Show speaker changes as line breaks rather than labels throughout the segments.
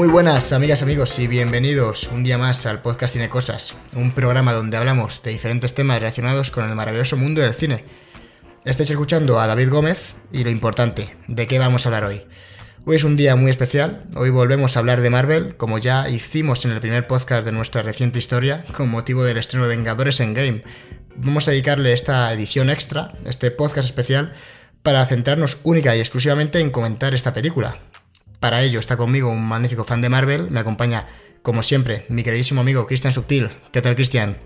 Muy buenas amigas, amigos y bienvenidos un día más al podcast Cine Cosas, un programa donde hablamos de diferentes temas relacionados con el maravilloso mundo del cine. Estáis escuchando a David Gómez y lo importante, ¿de qué vamos a hablar hoy? Hoy es un día muy especial, hoy volvemos a hablar de Marvel, como ya hicimos en el primer podcast de nuestra reciente historia, con motivo del estreno de Vengadores en Game. Vamos a dedicarle esta edición extra, este podcast especial, para centrarnos única y exclusivamente en comentar esta película. Para ello está conmigo un magnífico fan de Marvel, me acompaña, como siempre, mi queridísimo amigo Cristian Subtil. ¿Qué tal, Cristian?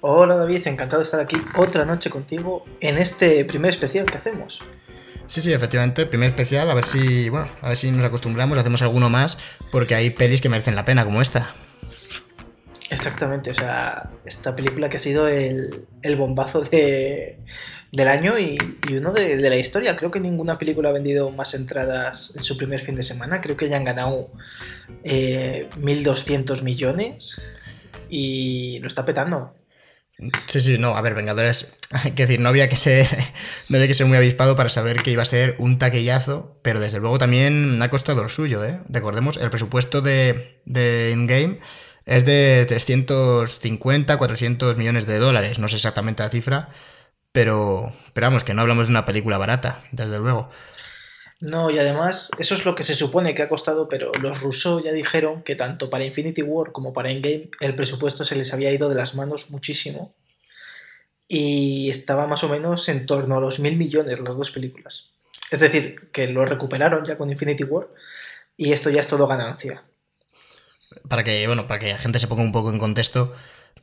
Hola David, encantado de estar aquí otra noche contigo en este primer especial que hacemos.
Sí, sí, efectivamente, primer especial, a ver si, bueno, a ver si nos acostumbramos, hacemos alguno más, porque hay pelis que merecen la pena, como esta.
Exactamente, o sea, esta película que ha sido el, bombazo de, del año y, uno de, la historia. Creo que ninguna película ha vendido más entradas en su primer fin de semana. Creo que ya han ganado 1.200 eh, millones y lo está petando.
Sí, sí, no, a ver, Vengadores, hay que decir, no había que ser, no había que ser muy avispado para saber que iba a ser un taquillazo, pero desde luego también ha costado lo suyo, ¿eh? Recordemos, el presupuesto de, de Endgame es de 350, 400 millones de dólares, no sé exactamente la cifra, pero, pero vamos, que no hablamos de una película barata, desde luego.
No, y además, eso es lo que se supone que ha costado, pero los Russo ya dijeron que tanto para Infinity War como para Endgame el presupuesto se les había ido de las manos muchísimo. Y estaba más o menos en torno a los mil millones las dos películas. Es decir, que lo recuperaron ya con Infinity War y esto ya es todo ganancia.
Para que, bueno, para que la gente se ponga un poco en contexto,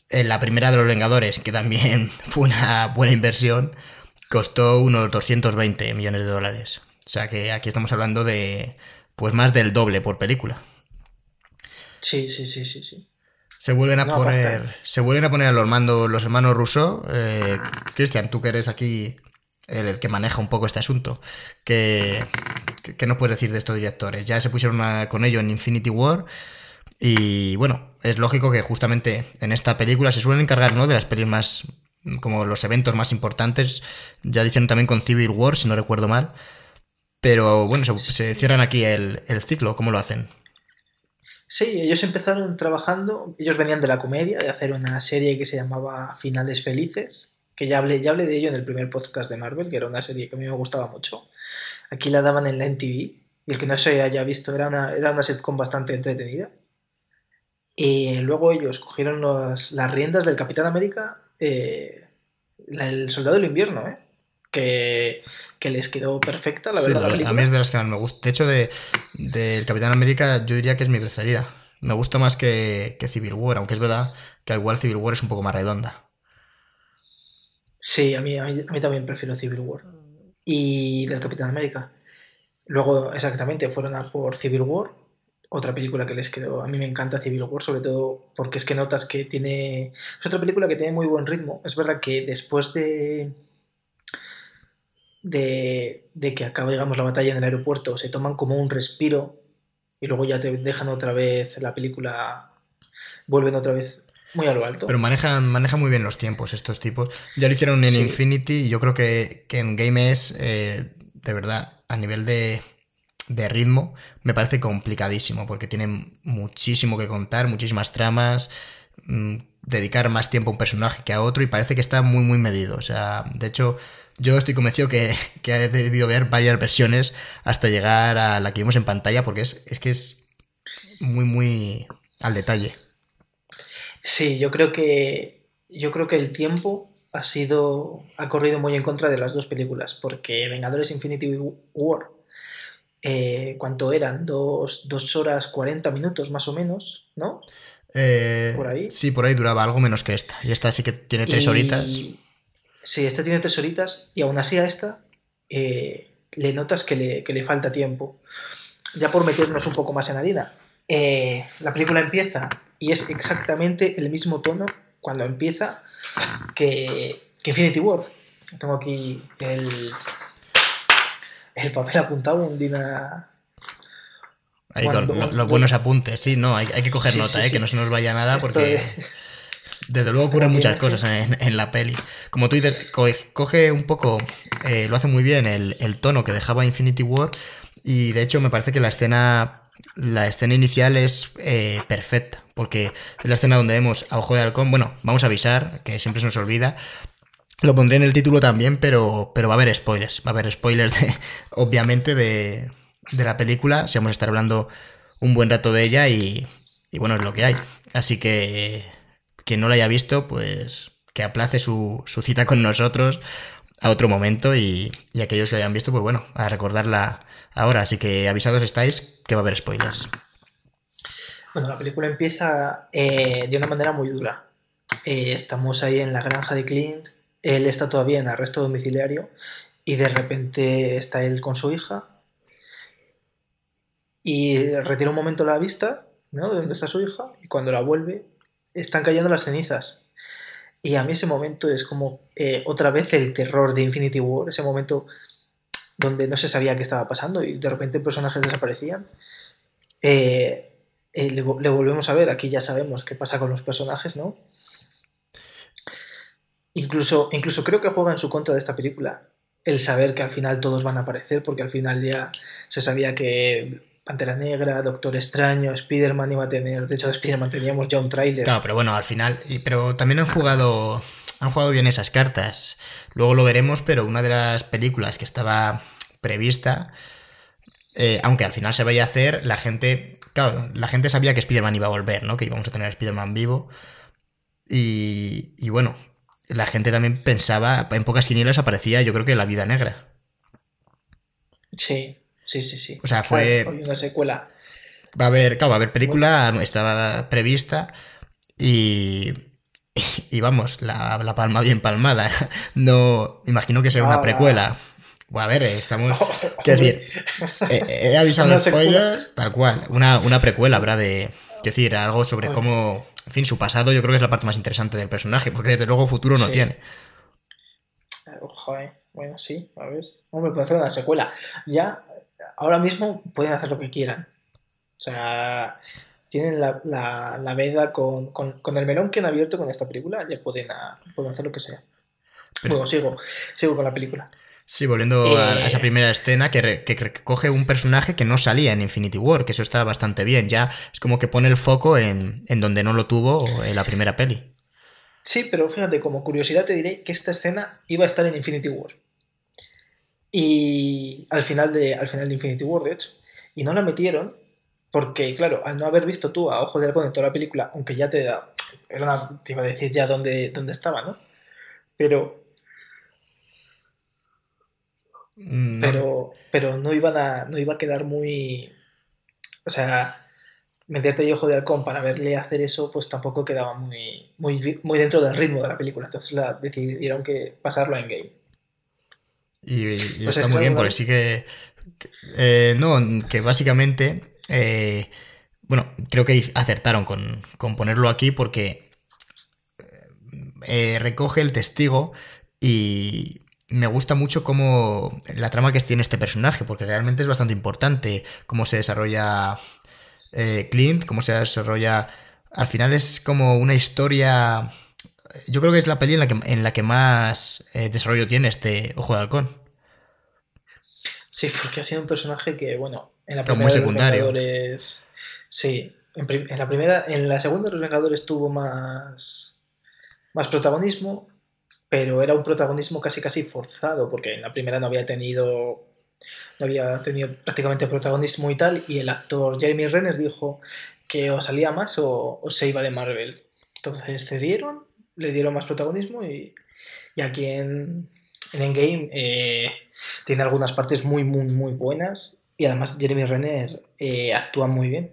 la primera de los Vengadores, que también fue una buena inversión, costó unos 220 millones de dólares. O sea que aquí estamos hablando de pues más del doble por película.
Sí, sí, sí, sí, sí.
Se vuelven a poner. Se vuelven a poner a los mandos los hermanos Russo. Eh, Cristian, tú que eres aquí el, que maneja un poco este asunto. ¿Qué, qué, nos puedes decir de estos directores? Ya se pusieron con ello en Infinity War. Y bueno, es lógico que justamente en esta película se suelen encargar, ¿no? De las pelis más. como los eventos más importantes. Ya lo hicieron también con Civil War, si no recuerdo mal. Pero bueno, se, cierran aquí el, ciclo, ¿cómo lo hacen?
Sí, ellos empezaron trabajando, ellos venían de la comedia, de hacer una serie que se llamaba Finales Felices, que ya hablé, ya hablé de ello en el primer podcast de Marvel, que era una serie que a mí me gustaba mucho. Aquí la daban en la NTV, y el que no se haya visto era una, era una sitcom bastante entretenida. Y luego ellos cogieron las riendas del Capitán América, eh, el Soldado del Invierno, ¿eh? que, les quedó perfecta, la verdad.
a mí es de las que más me gusta. De hecho, de, del Capitán América yo diría que es mi preferida. Me gusta más que, Civil War, aunque es verdad que igual Civil War es un poco más redonda.
Sí, a mí, a mí, también prefiero Civil War. Y del Capitán América. Luego, exactamente, fueron a por Civil War, otra película que les quedó. A mí me encanta Civil War, sobre todo porque es que notas que tiene. Es otra película que tiene muy buen ritmo. Es verdad que después de de, que acaba, digamos, la batalla en el aeropuerto, se toman como un respiro y luego ya te dejan otra vez la película, vuelven otra vez muy a lo alto.
Pero manejan, manejan muy bien los tiempos estos tipos. Ya lo hicieron en Infinity y yo creo que, en Game es, eh, de verdad, a nivel de, de ritmo, me parece complicadísimo porque tienen muchísimo que contar, muchísimas tramas, mm, dedicar más tiempo a un personaje que a otro y parece que está muy, muy medido. O sea, de hecho yo estoy convencido que, que he debido ver varias versiones hasta llegar a la que vimos en pantalla, porque es, es que es muy, muy al detalle.
Sí, yo creo que. Yo creo que el tiempo ha sido. ha corrido muy en contra de las dos películas. Porque Vengadores Infinity War. Eh, ¿Cuánto eran? Dos, horas 40 minutos más o menos, ¿no?
Eh, por ahí. Sí, por ahí duraba algo menos que esta. Y esta sí que tiene tres horitas.
Sí, esta tiene tres horitas y aún así a esta eh, le notas que le, falta tiempo. Ya por meternos un poco más en harina. Eh, la película empieza y es exactamente el mismo tono cuando empieza que, que Infinity War. Tengo aquí el, el papel apuntado, un Dina...
Ahí con los buenos apuntes, sí, no, hay, que coger nota, eh, que no se nos vaya nada porque... Desde luego ocurren muchas cosas en, la peli. Como tú dices, coge un poco, eh, lo hace muy bien el, tono que dejaba Infinity War. Y de hecho me parece que la escena la escena inicial es eh, perfecta, porque es la escena donde vemos a Ojo de Halcón. Bueno, vamos a avisar, que siempre se nos olvida. Lo pondré en el título también, pero, pero va a haber spoilers. Va a haber spoilers, obviamente, de, de la película. Si vamos a estar hablando un buen rato de ella y, y bueno, es lo que hay. Así que quien no la haya visto, pues que aplace su, su cita con nosotros a otro momento y, y, aquellos que la hayan visto, pues bueno, a recordarla ahora. Así que avisados estáis que va a haber spoilers.
Bueno, la película empieza eh, de una manera muy dura. Eh, estamos ahí en la granja de Clint, él está todavía en arresto domiciliario y de repente está él con su hija y retira un momento la vista ¿no? de donde está su hija y cuando la vuelve están cayendo las cenizas. Y a mí ese momento es como eh, otra vez el terror de Infinity War, ese momento donde no se sabía qué estaba pasando y de repente personajes desaparecían. Eh, eh, le, volvemos a ver, aquí ya sabemos qué pasa con los personajes, ¿no? Incluso, incluso creo que juega en su contra de esta película el saber que al final todos van a aparecer, porque al final ya se sabía que Pantera Negra, Doctor Extraño, Spider-Man iba a tener. De hecho, de Spider-Man teníamos ya un tráiler.
Claro, pero bueno, al final. Pero también han jugado. Han jugado bien esas cartas. Luego lo veremos, pero una de las películas que estaba prevista. Eh, aunque al final se vaya a hacer, la gente. Claro, la gente sabía que Spider-Man iba a volver, ¿no? Que íbamos a tener a Spider-Man vivo. Y, y bueno, la gente también pensaba, en pocas quinielas aparecía, yo creo que la vida negra.
Sí, sí, sí, sí.
O sea, fue.
Una secuela.
Va a haber, claro, va a haber película, estaba prevista y. Y vamos, la, la palma bien palmada. No, imagino que será una precuela. Bueno, a ver, estamos. Quiero decir, he, he avisado spoilers, tal cual. Una, una precuela habrá de. Quiero decir, algo sobre cómo. En fin, su pasado yo creo que es la parte más interesante del personaje, porque desde luego futuro no
Sí.
tiene.
Joder, bueno, sí, a ver. Hombre, puede hacer una secuela. Ya, ahora mismo pueden hacer lo que quieran. O sea, tienen la, la, la veda con, con, con el melón que han abierto con esta película, ya pueden, a- pueden hacer lo que sea.
Pero-
Bueno, sigo, sigo con la película.
Sí, volviendo a,
Eh.
a esa primera escena que, re- que, que coge un personaje que no salía en Infinity War, que eso está bastante bien. Ya es como que pone el foco en, en donde no lo tuvo en la primera peli.
Sí, pero fíjate, como curiosidad te diré que esta escena iba a estar en Infinity War. Y al final de, al final de Infinity War, de hecho. Y no la metieron porque, claro, al no haber visto tú a Ojo de Halcón en toda la película, aunque ya te da... Era una- te iba a decir ya dónde, dónde estaba, ¿no? Pero,
no-
pero, pero no, iban a, no iba a quedar muy... O sea, meterte ahí Ojo de Halcón para verle hacer eso, pues tampoco quedaba muy, muy, muy dentro del ritmo de la película. Entonces la, decidieron que pasarlo en game.
Y, y está
es
muy bien, porque sí que. que- eh, no, que básicamente. eh, bueno, creo que acertaron con, con ponerlo aquí porque eh, recoge el testigo y me gusta mucho cómo la trama que tiene este personaje, porque realmente es bastante importante cómo se desarrolla eh, Clint, cómo se desarrolla... Al final es como una historia... Yo creo que es la peli en la que, en la que más eh, desarrollo tiene este Ojo de Halcón.
Sí, porque ha sido un personaje que, bueno, en la primera
muy
de los. Vengadores. Sí, en, en la primera, en la segunda de los Vengadores tuvo más, más protagonismo, pero era un protagonismo casi casi forzado, porque en la primera no había tenido no había tenido prácticamente protagonismo y tal, y el actor Jeremy Renner dijo que o salía más o, o se iba de Marvel. Entonces cedieron, le dieron más protagonismo y, y aquí en, en Endgame eh, tiene algunas partes muy, muy, muy buenas y además Jeremy Renner eh, actúa muy bien,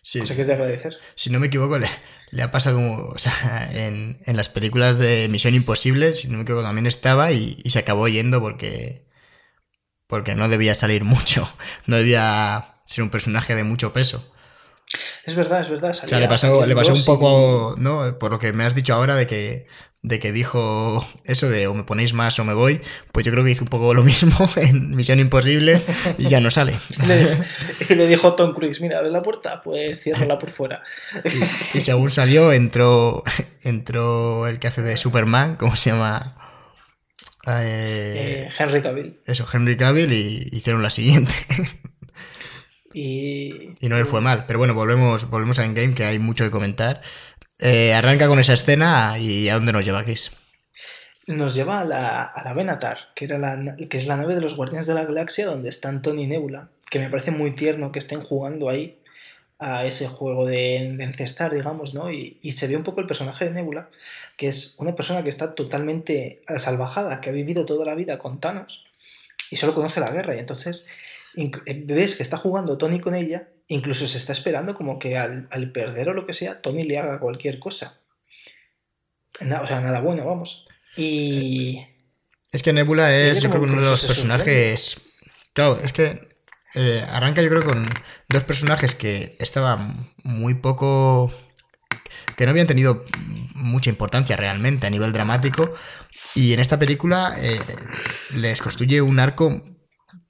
Sí,
cosa que es de agradecer.
si no me equivoco, le, le ha pasado, o sea, en, en las películas de Misión Imposible, si no me también estaba y, y se acabó yendo porque, porque no debía salir mucho, no debía ser un personaje de mucho peso.
Es verdad, es verdad.
O sea,
salía-
le pasó,
salía
le pasó un poco, ¿no? Por lo que me has dicho ahora de que, de que dijo eso de o me ponéis más o me voy, pues yo creo que hizo un poco lo mismo en Misión Imposible y ya no sale.
Y le, y le dijo Tom Cruise, mira, ¿ves la puerta? Pues ciérrala por fuera.
Y, y según salió, entró, entró el que hace de Superman, ¿cómo se llama? Eh,
Eh, Henry Cavill.
eso, Henry Cavill y hicieron la siguiente.
Y...
Y no le fue mal. Pero bueno, volvemos, volvemos a Endgame, que hay mucho que comentar. Eh, arranca con esa escena y ¿a dónde nos lleva Chris?
Nos lleva a la, a la Benatar, que, era la, que es la nave de los Guardianes de la Galaxia donde están Tony y Nebula, que me parece muy tierno que estén jugando ahí a ese juego de, de encestar, digamos, ¿no? Y, y, se ve un poco el personaje de Nebula, que es una persona que está totalmente salvajada, que ha vivido toda la vida con Thanos y solo conoce la guerra. Y entonces ves que está jugando Tony con ella, incluso se está esperando como que al, al perder o lo que sea, Tony le haga cualquier cosa. o sea, nada bueno, vamos. Y.
Es que Nebula es, yo creo que uno de los personajes. Claro, es que eh, arranca yo creo con dos personajes que estaban muy poco... que no habían tenido mucha importancia realmente a nivel dramático y en esta película eh, les construye un arco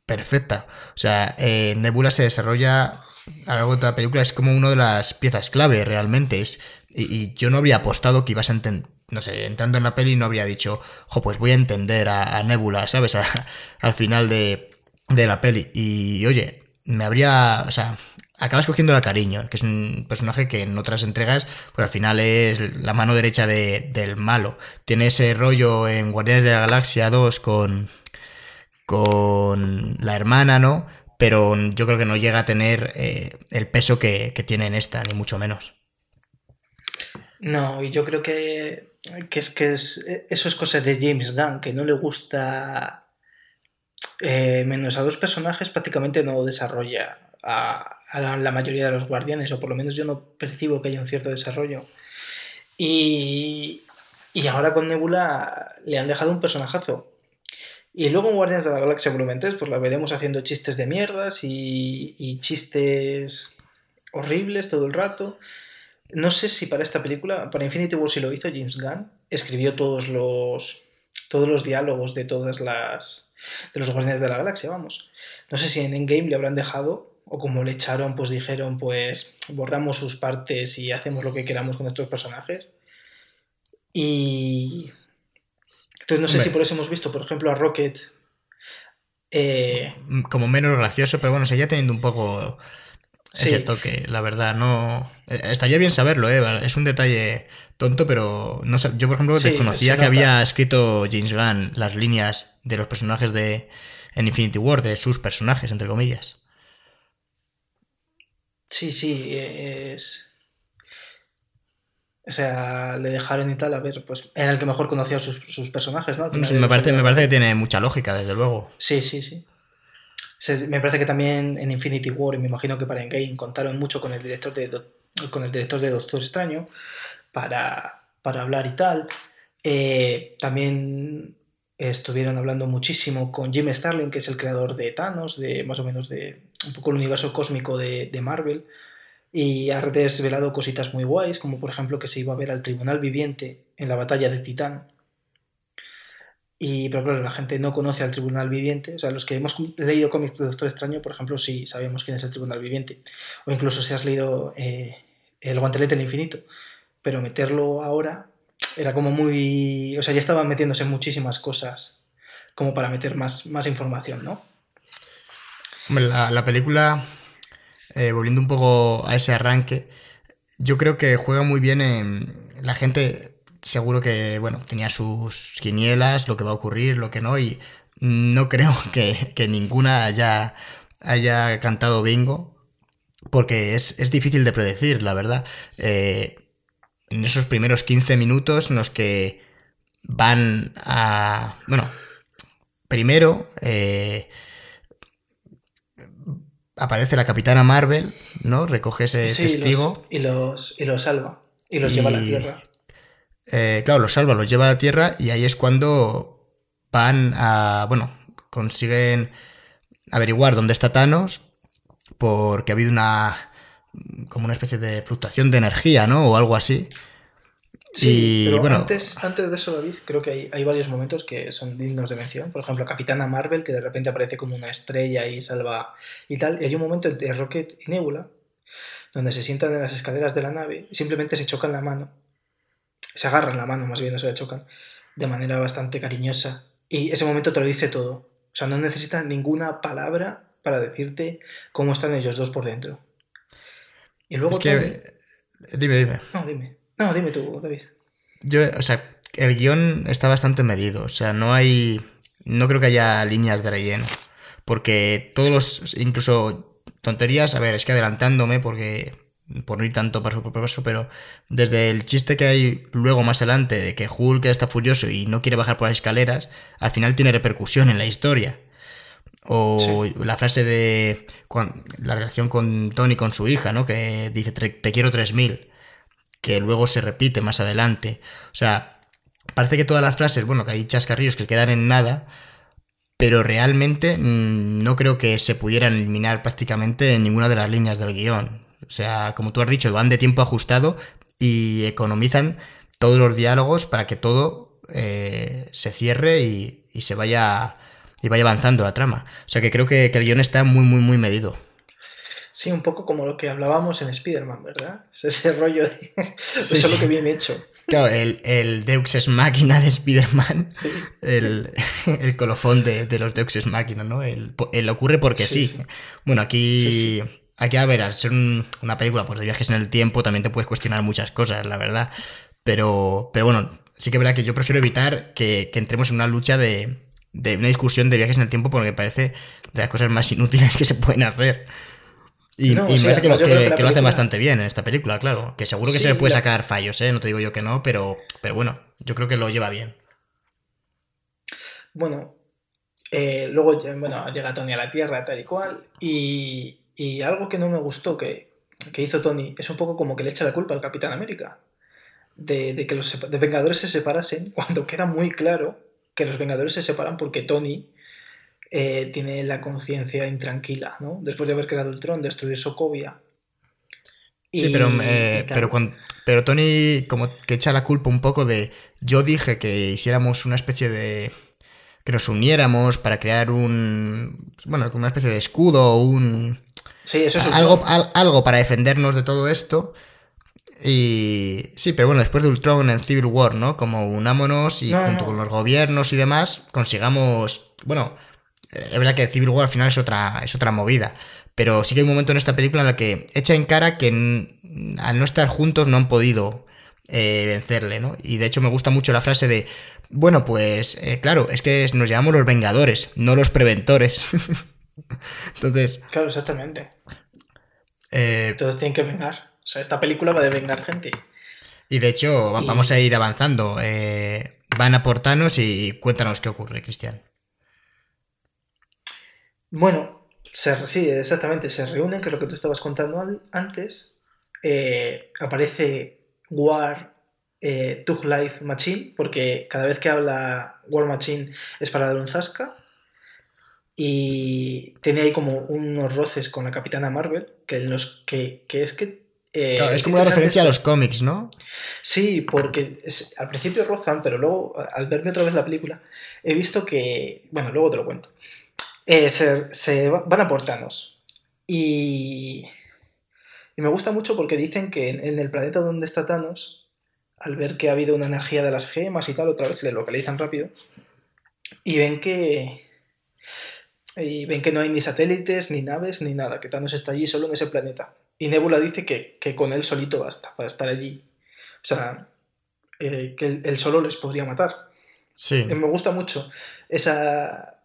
perfecta. O sea, eh, Nebula se desarrolla a lo largo de toda la película, es como una de las piezas clave realmente. Es, y, yo no habría apostado que ibas a entender no sé, entrando en la peli no habría dicho, jo, pues voy a entender a, Nebula, ¿sabes? al final de, de la peli. Y oye, me habría. O sea, acabas cogiendo la cariño, que es un personaje que en otras entregas, pues al final es la mano derecha de, del malo. Tiene ese rollo en Guardianes de la Galaxia 2 con. Con la hermana, ¿no? Pero yo creo que no llega a tener eh, el peso que, tiene en esta, ni mucho menos.
No, y yo creo que, que es que es, eso es cosa de James Gunn, que no le gusta eh, menos a dos personajes, prácticamente no desarrolla a, la, mayoría de los guardianes, o por lo menos yo no percibo que haya un cierto desarrollo. Y, y ahora con Nebula le han dejado un personajazo. Y luego en Guardianes de la Galaxia Volumen 3, pues la veremos haciendo chistes de mierdas y, chistes horribles todo el rato. No sé si para esta película, para Infinity War si lo hizo James Gunn, escribió todos los, todos los diálogos de todas las, de los Guardianes de la Galaxia, vamos. No sé si en Endgame le habrán dejado, o como le echaron, pues dijeron, pues borramos sus partes y hacemos lo que queramos con estos personajes. Y. Entonces no sé si por eso hemos visto, por ejemplo, a Rocket. Eh,
como menos gracioso, pero bueno, seguía teniendo un poco ese toque, la verdad, no... Eh, estaría bien saberlo, ¿eh? Es un detalle tonto, pero no sé. Yo, por ejemplo, desconocía que había escrito James Gunn las líneas de los personajes de en Infinity War, de sus personajes, entre comillas.
Sí, sí, es... O sea, le dejaron y tal, a ver, pues era el que mejor conocía sus, sus personajes, ¿no?
me, parece, me parece que tiene mucha lógica, desde luego.
Sí, sí, sí. Me parece que también en Infinity War, y me imagino que para Endgame, contaron mucho con el director de, con el director de Doctor Extraño para, hablar y tal. Eh, también estuvieron hablando muchísimo con Jim Starlin, que es el creador de Thanos, de más o menos de un poco el universo cósmico de, de Marvel, y ha desvelado cositas muy guays, como por ejemplo que se iba a ver al Tribunal Viviente en la batalla de Titán, y, pero claro, la gente no conoce al Tribunal Viviente. O sea, los que hemos leído cómics de Doctor Extraño, por ejemplo, sí sabemos quién es el Tribunal Viviente. O incluso si has leído eh, El Guantelete del Infinito. Pero meterlo ahora era como muy. O sea, ya estaban metiéndose muchísimas cosas como para meter más, más información, ¿no?
Hombre, la, película, eh, volviendo un poco a ese arranque, yo creo que juega muy bien en. La gente seguro que, bueno, tenía sus quinielas, lo que va a ocurrir, lo que no, y no creo que, ninguna haya, haya cantado bingo, porque es, difícil de predecir, la verdad. Eh, en esos primeros 15 minutos en los que van a... Bueno, primero eh, aparece la capitana Marvel, ¿no? Recoge ese testigo.
Y los, y los, salva. Y los lleva a la Tierra.
Eh, claro, los salva, los lleva a la Tierra y ahí es cuando van a, bueno, consiguen averiguar dónde está Thanos porque ha habido una, como una especie de fluctuación de energía, ¿no? O algo así.
Sí, pero bueno, antes, antes de eso, David, creo que hay, varios momentos que son dignos de mención. Por ejemplo, Capitana Marvel, que de repente aparece como una estrella y salva y tal. Y hay un momento entre Rocket y Nebula, donde se sientan en las escaleras de la nave y simplemente se chocan la mano se agarran la mano, más bien, no se la chocan, de manera bastante cariñosa. Y ese momento te lo dice todo. O sea, no necesita ninguna palabra para decirte cómo están ellos dos por dentro. Y luego...
Es que... Dime, dime.
No, dime. No, dime tú, David.
Yo, o sea, el guion está bastante medido. O sea, no hay. No creo que haya líneas de relleno. Porque todos los. Incluso tonterías. A ver, es que adelantándome porque. Por no ir tanto paso por paso, pero desde el chiste que hay luego más adelante de que Hulk está furioso y no quiere bajar por las escaleras, al final tiene repercusión en la historia. O la frase de la relación con Tony con su hija, ¿no? Que dice te quiero 3000, que luego se repite más adelante. O sea, parece que todas las frases, bueno, que hay chascarrillos que quedan en nada, pero realmente mm, no creo que se pudieran eliminar prácticamente en ninguna de las líneas del guion. O sea, como tú has dicho, van de tiempo ajustado y economizan todos los diálogos para que todo eh, se cierre y, se vaya y vaya avanzando la trama. O sea que creo que, el guion está muy, muy, muy medido.
Sí, un poco como lo que hablábamos en Spider-Man, ¿verdad? ese rollo de... eso es lo que bien hecho.
Claro, el, el Deux es máquina de Spider-Man, el, colofón de, los Deux es máquina, ¿no? El, ocurre porque sí. Bueno, aquí, aquí, a ver, al ser una película pues, de viajes en el tiempo, también te puedes cuestionar muchas cosas, la verdad. Pero, pero bueno, sí que es verdad que yo prefiero evitar que entremos en una lucha de, de una discusión de viajes en el tiempo porque me parece de las cosas más inútiles que se pueden hacer. Y, me parece que, lo, que, lo, hacen bastante bien en esta película, claro. Que seguro que se le puede sacar fallos, ¿eh? No te digo yo que no, pero, pero bueno, yo creo que lo lleva bien.
Bueno, eh, luego bueno, llega Tony a la Tierra, tal y cual. Y, y algo que no me gustó que, que, hizo Tony es un poco como que le echa la culpa al Capitán América. De, de que los de Vengadores se separasen cuando queda muy claro que los Vengadores se separan porque Tony eh, tiene la conciencia intranquila, ¿no? Después de haber creado el tron, destruir Sokovia.
Sí, pero, eh, pero, pero Tony como que echa la culpa un poco de... Yo dije que hiciéramos una especie de... que nos uniéramos para crear un... bueno, como una especie de escudo, un...
Sí, eso es
algo, algo para defendernos de todo esto. Y sí, pero bueno, después de Ultron en Civil War, ¿no? Como unámonos y junto con los gobiernos y demás, consigamos. Bueno, es verdad que Civil War al final es otra, es otra movida. Pero sí que hay un momento en esta película en la que echa en cara que al no estar juntos no han podido eh, vencerle, ¿no? Y de hecho me gusta mucho la frase de. Bueno, pues eh, claro, es que nos llamamos los Vengadores, no los Preventores. Entonces.
Claro, exactamente. Eh, Todos tienen que vengar. O sea, esta película va a vengar gente.
Y de hecho, vamos a ir avanzando. Van a portarnos y cuéntanos qué ocurre, Cristian.
Bueno, sí, exactamente. Se reúnen, que es lo que tú estabas contando antes. Eh, aparece War eh, Tug Life Machine, porque cada vez que habla War Machine es para dar un zasca. Y tiene ahí como unos roces con la Capitana Marvel, que, los, que, que es que
eh, es como una referencia a los cómics, ¿no?
Sí, porque al principio rozan, pero luego, al verme otra vez la película, he visto que. Bueno, luego te lo cuento. Eh, se, van a por Thanos. Y. Y me gusta mucho porque dicen que en, el planeta donde está Thanos, al ver que ha habido una energía de las gemas y tal, otra vez le localizan rápido. Y ven que. Y ven que no hay ni satélites, ni naves, ni nada, que Thanos está allí solo en ese planeta. Y Nebula dice que, con él solito basta para estar allí. O sea, eh, que él, solo les podría matar.
Sí.
me gusta mucho esa.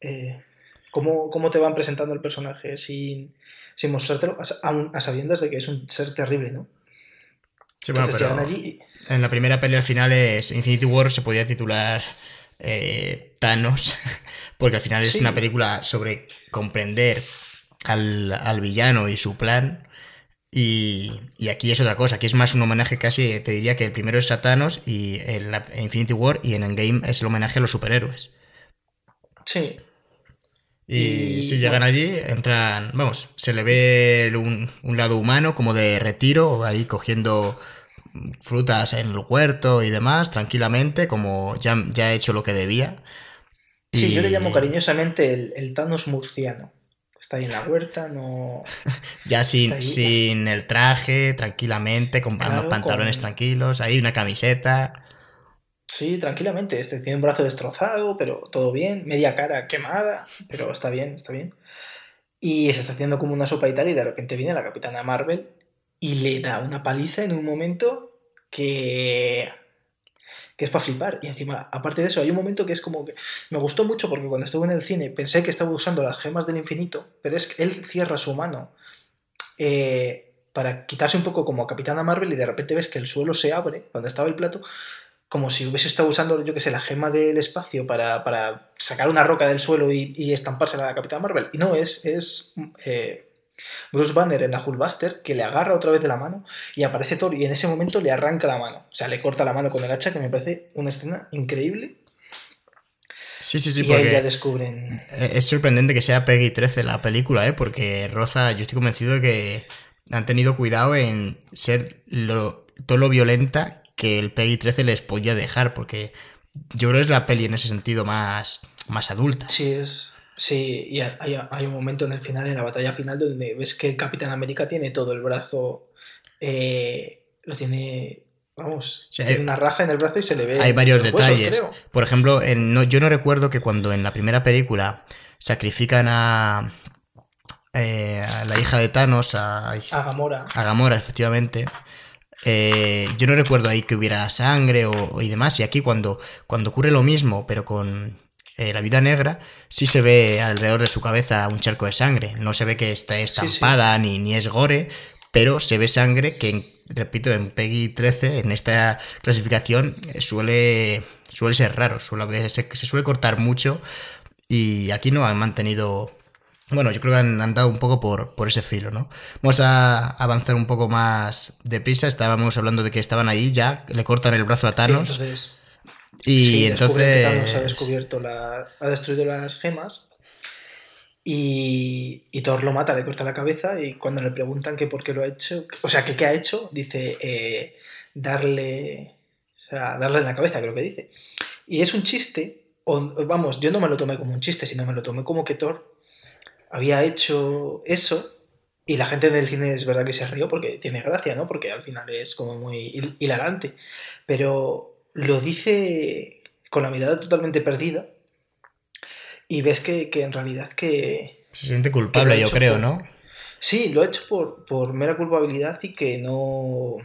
Eh, cómo, te van presentando el personaje sin, sin mostrártelo, a, sabiendas de que es un ser terrible, ¿no?
Sí, bueno, pero allí en la primera pelea al final es Infinity War se podía titular eh, Thanos, porque al final es una película sobre comprender al, villano y su plan. Y, aquí es otra cosa, aquí es más un homenaje casi, te diría que el primero es Satanos y en Infinity War y en Endgame es el homenaje a los superhéroes.
Sí.
Y, si llegan allí, entran, vamos, se le ve un, lado humano como de retiro, ahí cogiendo frutas en el huerto y demás, tranquilamente, como ya, ya ha hecho lo que debía.
Sí, yo le llamo cariñosamente el, el Thanos murciano está ahí en la huerta, no...
ya sin, sin el traje, tranquilamente, con unos pantalones tranquilos, ahí una camiseta.
Sí, tranquilamente. Este tiene un brazo destrozado, pero todo bien. Media cara quemada, pero está bien, está bien. Y se está haciendo como una sopa y tal, y de repente viene la capitana Marvel y le da una paliza en un momento que que es para flipar. Y encima, aparte de eso, hay un momento que es como que me gustó mucho porque cuando estuve en el cine pensé que estaba usando las gemas del infinito, pero es que él cierra su mano eh, para quitarse un poco como a Capitana Marvel y de repente ves que el suelo se abre donde estaba el plato, como si hubiese estado usando, yo que sé, la gema del espacio para, sacar una roca del suelo y, y estampársela a la Capitana Marvel. Y no, es, es eh, Bruce Banner en la Hulkbuster que le agarra otra vez de la mano y aparece Thor y en ese momento le arranca la mano. O sea, le corta la mano con el hacha, que me parece una escena increíble.
Sí, sí, sí,
y ahí ya descubren.
Eh, es sorprendente que sea Peggy 13 la película, ¿eh? Porque Roza, yo estoy convencido de que han tenido cuidado en ser lo, todo lo violenta que el Peggy 13 les podía dejar, porque yo creo que es la peli en ese sentido más, más adulta.
Sí, es, Sí, y hay, un momento en el final, en la batalla final, donde ves que el Capitán América tiene todo el brazo. Eh, lo tiene. Vamos, tiene una raja en el brazo y se le ve.
Hay varios detalles. Por ejemplo, no, yo no recuerdo que cuando en la primera película sacrifican a. Eh, a la hija de Thanos, a,
a Gamora.
A Gamora, efectivamente. Eh, yo no recuerdo ahí que hubiera sangre o, y demás. Y aquí cuando, cuando ocurre lo mismo, pero con, eh, la vida negra, sí se ve alrededor de su cabeza un charco de sangre. No se ve que está estampada Ni, ni es gore, pero se ve sangre que, repito, en Peggy 13, en esta clasificación, eh, suele, suele ser raro, suele, se, se suele cortar mucho y aquí no han mantenido... Bueno, yo creo que han andado un poco por, por ese filo, ¿no? Vamos a avanzar un poco más deprisa. Estábamos hablando de que estaban ahí ya, le cortan el brazo a Thanos. Y entonces.
Thanos ha descubierto la. ha destruido las gemas. Y, y, Thor lo mata, le corta la cabeza y cuando le preguntan que por qué lo ha hecho, o sea, que qué ha hecho, dice eh, darle, o sea, darle en la cabeza, creo que dice. Y es un chiste, o, vamos, yo no me lo tomé como un chiste, sino me lo tomé como que Thor había hecho eso y la gente del cine es verdad que se rió porque tiene gracia, ¿no? Porque al final es como muy hilarante. Pero lo dice con la mirada totalmente perdida y ves que, en realidad que...
Se siente culpable, yo creo, ¿no?
Sí, lo ha hecho por, por mera culpabilidad y que no...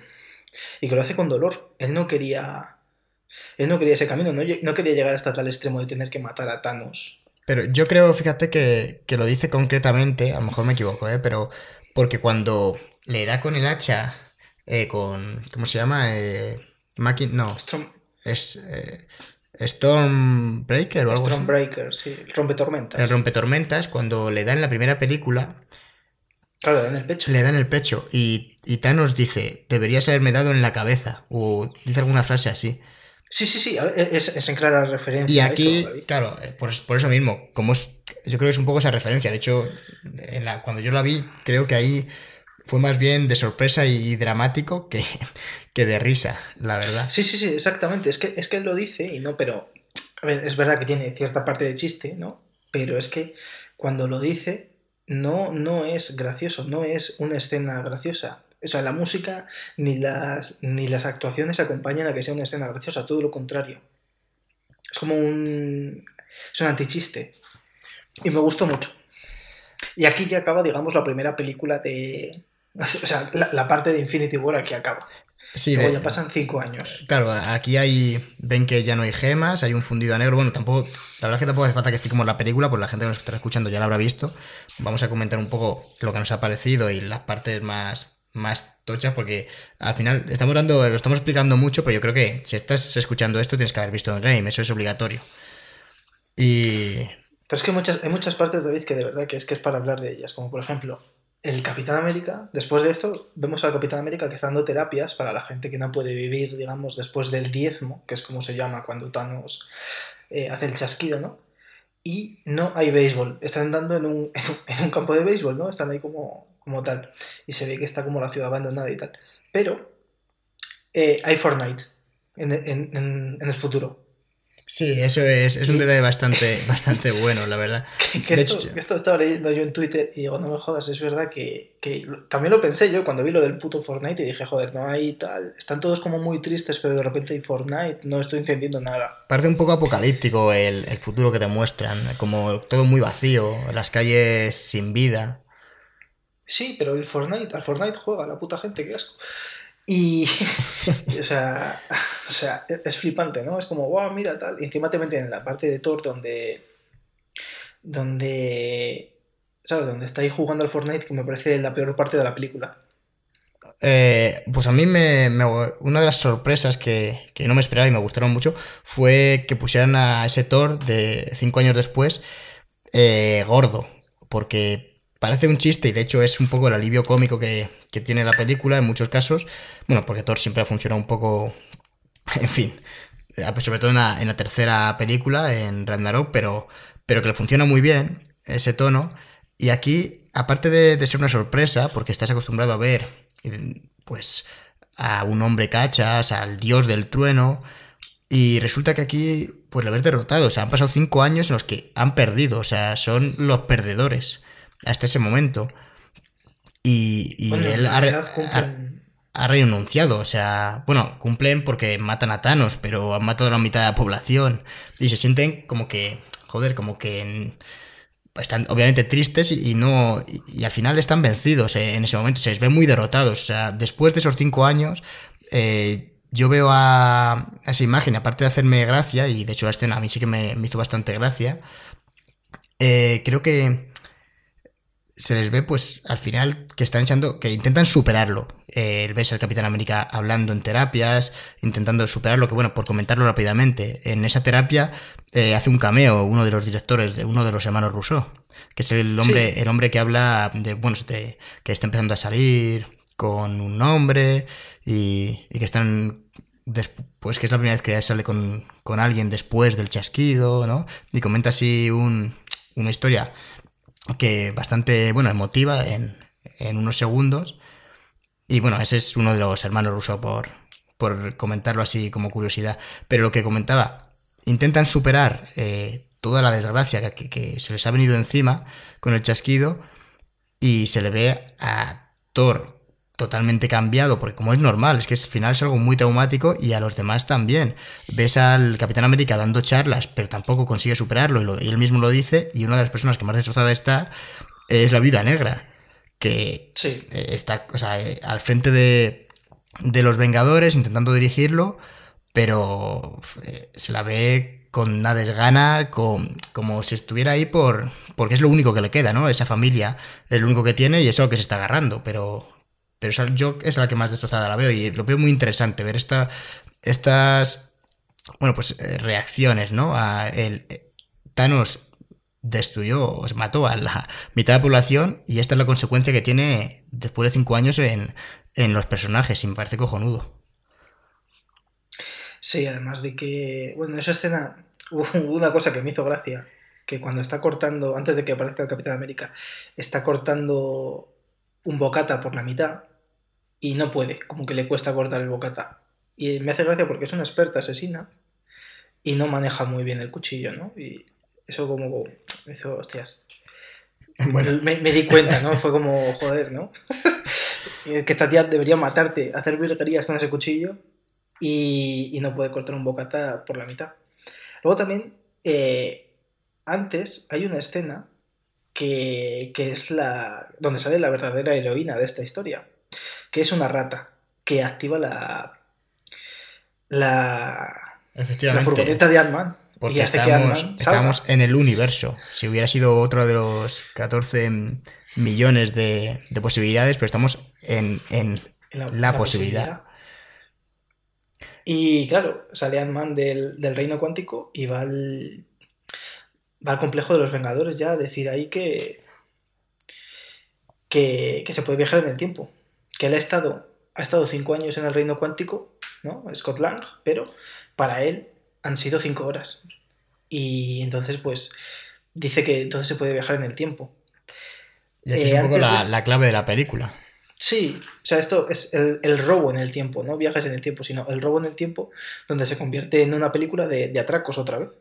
Y que lo hace con dolor. Él no quería... Él no quería ese camino, no, no quería llegar hasta tal extremo de tener que matar a Thanos.
Pero yo creo, fíjate, que, que lo dice concretamente, a lo mejor me equivoco, ¿eh? Pero porque cuando le da con el hacha, eh, con... ¿Cómo se llama? Eh, no. Es eh, Stormbreaker o algo
Stormbreaker, sí. El rompetormentas.
El rompetormentas, cuando le da en la primera película.
Claro, le da en el pecho.
Le da en el pecho. Y, y Thanos dice: Deberías haberme dado en la cabeza. O dice alguna frase así.
Sí, sí, sí, es, en clara referencia.
Y aquí, claro, eh, por, por, eso mismo, como es, yo creo que es un poco esa referencia. De hecho, en la, cuando yo la vi, creo que ahí fue más bien de sorpresa y dramático que, que de risa, la verdad.
Sí, sí, sí, exactamente. Es que, es que él lo dice y no, pero. A ver, es verdad que tiene cierta parte de chiste, ¿no? Pero es que cuando lo dice, no, no es gracioso, no es una escena graciosa. O sea, la música ni las, ni las actuaciones acompañan a que sea una escena graciosa, todo lo contrario. Es como un. Es un antichiste. Y me gustó mucho. Y aquí ya acaba, digamos, la primera película de, O sea, la, parte de Infinity War aquí acaba. Sí, Luego ya pasan cinco años.
Claro, aquí hay. Ven que ya no hay gemas, hay un fundido a negro. Bueno, tampoco. La verdad es que tampoco hace falta que expliquemos la película, porque la gente que nos está escuchando ya la habrá visto. Vamos a comentar un poco lo que nos ha parecido y las partes más, más tochas, porque al final estamos dando, lo estamos explicando mucho, pero yo creo que si estás escuchando esto tienes que haber visto el game, eso es obligatorio. Y.
Pero es que muchas, hay muchas partes, David, que de verdad que es que es para hablar de ellas, como por ejemplo el Capitán América, después de esto, vemos al Capitán América que está dando terapias para la gente que no puede vivir, digamos, después del diezmo, que es como se llama cuando Thanos eh, hace el chasquido, ¿no? Y no hay béisbol. Están dando en un, en un, campo de béisbol, ¿no? Están ahí como, como tal. Y se ve que está como la ciudad abandonada y tal. Pero eh, hay Fortnite en, en, en, el futuro.
Sí, eso es, es un detalle bastante, bastante bueno, la verdad.
Que, esto, esto, estaba leyendo yo en Twitter y digo, no me jodas, es verdad que, que, también lo pensé yo cuando vi lo del puto Fortnite y dije, joder, no hay tal. Están todos como muy tristes, pero de repente hay Fortnite, no estoy entendiendo nada.
Parece un poco apocalíptico el, el futuro que te muestran, como todo muy vacío, las calles sin vida.
Sí, pero el Fortnite, al Fortnite juega la puta gente, qué asco. Y, o, sea, o sea, es flipante, ¿no? Es como, wow, mira, tal. Y encima te meten en la parte de Thor donde. Donde. ¿Sabes? Donde está ahí jugando al Fortnite, que me parece la peor parte de la película.
Eh, pues a mí me, una de las sorpresas que, que, no me esperaba y me gustaron mucho fue que pusieran a ese Thor de cinco años después eh, gordo. Porque parece un chiste y de hecho es un poco el alivio cómico que, que tiene la película en muchos casos. Bueno, porque Thor siempre ha funcionado un poco. En fin. Sobre todo en la, tercera película, en Ragnarok, pero, pero que le funciona muy bien ese tono. Y aquí, aparte de, ser una sorpresa, porque estás acostumbrado a ver, pues, a un hombre cachas, al dios del trueno, y resulta que aquí, pues, le ves derrotado. O sea, han pasado cinco años en los que han perdido. O sea, son los perdedores hasta ese momento. Y, él ha, renunciado. O sea, bueno, cumplen porque matan a Thanos, pero han matado a la mitad de la población. Y se sienten como que, joder, como que están obviamente tristes y, no y, al final están vencidos eh, en ese momento. Se les ve muy derrotados. O sea, después de esos cinco años, eh, yo veo a, esa imagen, aparte de hacerme gracia, y de hecho la escena a mí sí que me, hizo bastante gracia, eh, creo que se les ve, pues, al final que están echando, que intentan superarlo. Eh, ves al Capitán América hablando en terapias, intentando superarlo, que bueno, por comentarlo rápidamente, en esa terapia eh, hace un cameo uno de los directores, de uno de los hermanos Rousseau, que es el hombre, el hombre que habla de, bueno, de, que está empezando a salir con un hombre y, y que están pues que es la primera vez que sale con, con, alguien después del chasquido, ¿no? Y comenta así un, una historia que bastante, bueno, emotiva en, en unos segundos. Y bueno, ese es uno de los hermanos rusos por, por comentarlo así como curiosidad. Pero lo que comentaba, intentan superar eh, toda la desgracia que, que, se les ha venido encima con el chasquido y se le ve a Thor totalmente cambiado, porque como es normal, es que al final es algo muy traumático y a los demás también. Ves al Capitán América dando charlas, pero tampoco consigue superarlo y, él mismo lo dice, y una de las personas que más destrozada está es la Viuda Negra, que
eh,
está eh, al frente de, de los Vengadores intentando dirigirlo, pero eh, se la ve con una desgana, con, como si estuviera ahí por porque es lo único que le queda, ¿no? Esa familia es lo único que tiene y es lo que se está agarrando, pero pero yo es la que más destrozada la veo y lo veo muy interesante ver esta, estas, bueno, pues eh, reacciones, ¿no? A el, eh, Thanos destruyó, o mató a la mitad de la población y esta es la consecuencia que tiene después de cinco años en, en los personajes y me parece cojonudo.
Sí, además de que, bueno, en esa escena hubo una cosa que me hizo gracia, que cuando está cortando, antes de que aparezca el Capitán América, está cortando un bocata por la mitad y no puede, como que le cuesta cortar el bocata. Y me hace gracia porque es una experta asesina y no maneja muy bien el cuchillo, ¿no? Y eso como me hizo, hostias. Bueno. Me, di cuenta, ¿no? Fue como, joder, ¿no? que esta tía debería matarte, hacer virguerías con ese cuchillo y, y, no puede cortar un bocata por la mitad. Luego también, eh, antes hay una escena que, es la donde sale la verdadera heroína de esta historia, que es una rata que activa la la, la furgoneta de Ant-Man.
Porque estamos, en el universo. Si hubiera sido otro de los 14 millones de, posibilidades, pero estamos en, la, posibilidad.
Y claro, sale Ant-Man del, del, reino cuántico y va al, va al complejo de los Vengadores ya a decir ahí que, que, se puede viajar en el tiempo. Que él ha estado, ha estado cinco años en el reino cuántico, ¿no? Scott Lang, pero para él han sido cinco horas. Y entonces, pues, dice que entonces se puede viajar en el tiempo.
Y aquí es un eh, poco la, clave de la película.
Sí, o sea, esto es el, robo en el tiempo, no viajes en el tiempo, sino el robo en el tiempo, donde se convierte en una película de, atracos otra vez.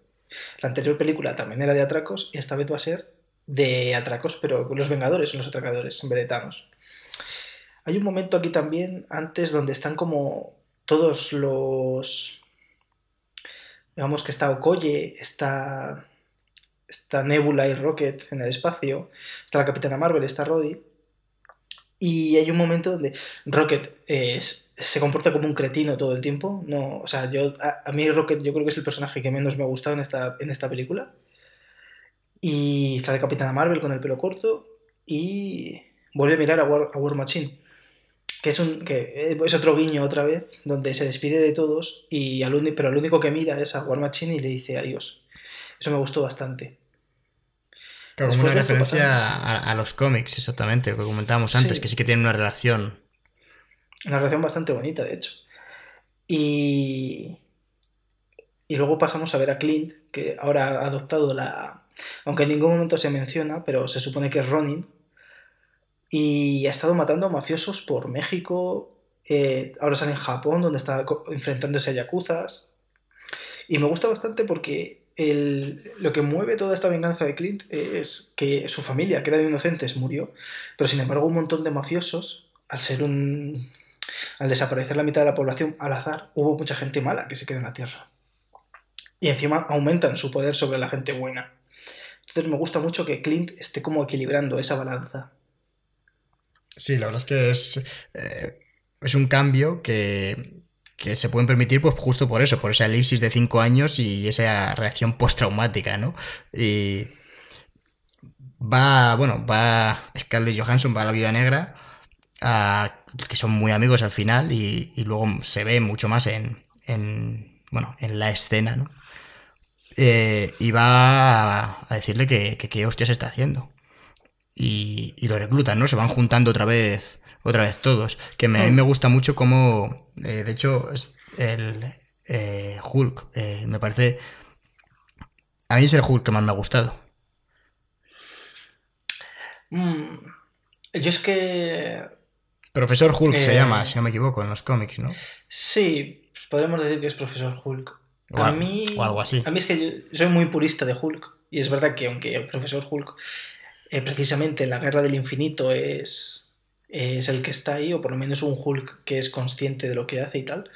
La anterior película también era de atracos y esta vez va a ser de atracos, pero los Vengadores son los atracadores en vez de Thanos. Hay un momento aquí también, antes, donde están como todos los. Digamos que está Okoye, está. Está Nebula y Rocket en el espacio, está la Capitana Marvel, está Roddy y hay un momento donde Rocket se comporta como un cretino todo el tiempo. No, o sea, yo, a, mí Rocket yo creo que es el personaje que menos me ha gustado en esta, en esta película. Y sale Capitana Marvel con el pelo corto y vuelve a mirar a War, Machine. Que es, un, que es otro guiño otra vez, donde se despide de todos, y al pero el único que mira es a War Machine y le dice adiós. Eso me gustó bastante
como una referencia a, los cómics, exactamente, lo que comentábamos antes, que sí que tienen una relación.
Una relación bastante bonita, de hecho. Y. Y luego pasamos a ver a Clint, que ahora ha adoptado la. Aunque en ningún momento se menciona, pero se supone que es Ronin. Y ha estado matando a mafiosos por México. Eh, ahora sale en Japón, donde está enfrentándose a yakuzas. Y me gusta bastante porque lo que mueve toda esta venganza de Clint es que su familia, que era de inocentes, murió, pero sin embargo un montón de mafiosos, al ser un... al desaparecer la mitad de la población al azar, hubo mucha gente mala que se quedó en la Tierra. Y encima aumentan su poder sobre la gente buena. Entonces me gusta mucho que Clint esté como equilibrando esa balanza.
Sí, la verdad es que es, eh, es un cambio que, que se pueden permitir pues justo por eso, por esa elipsis de cinco años y esa reacción postraumática, ¿no? Y va, bueno, va Scarlett Johansson, va a la vida negra, que son muy amigos al final y, luego se ve mucho más en, en, bueno, en la escena, ¿no? Eh, y va a, decirle que, que, que hostia se está haciendo. Y, y lo reclutan, ¿no? Se van juntando otra vez otra vez todos. Que a mí me gusta mucho como, eh, de hecho, es el eh, Hulk, eh, me parece... A mí es el Hulk que más me ha gustado.
Mm, yo es que...
Profesor Hulk se llama, si no me equivoco, en los cómics, ¿no?
Sí, pues podemos decir que es Profesor Hulk. a mí,
o algo así.
A mí es que yo soy muy purista de Hulk. Y es verdad que aunque el Profesor Hulk, precisamente en la Guerra del Infinito, es es el que está ahí, o por lo menos un Hulk que es consciente de lo que hace y tal.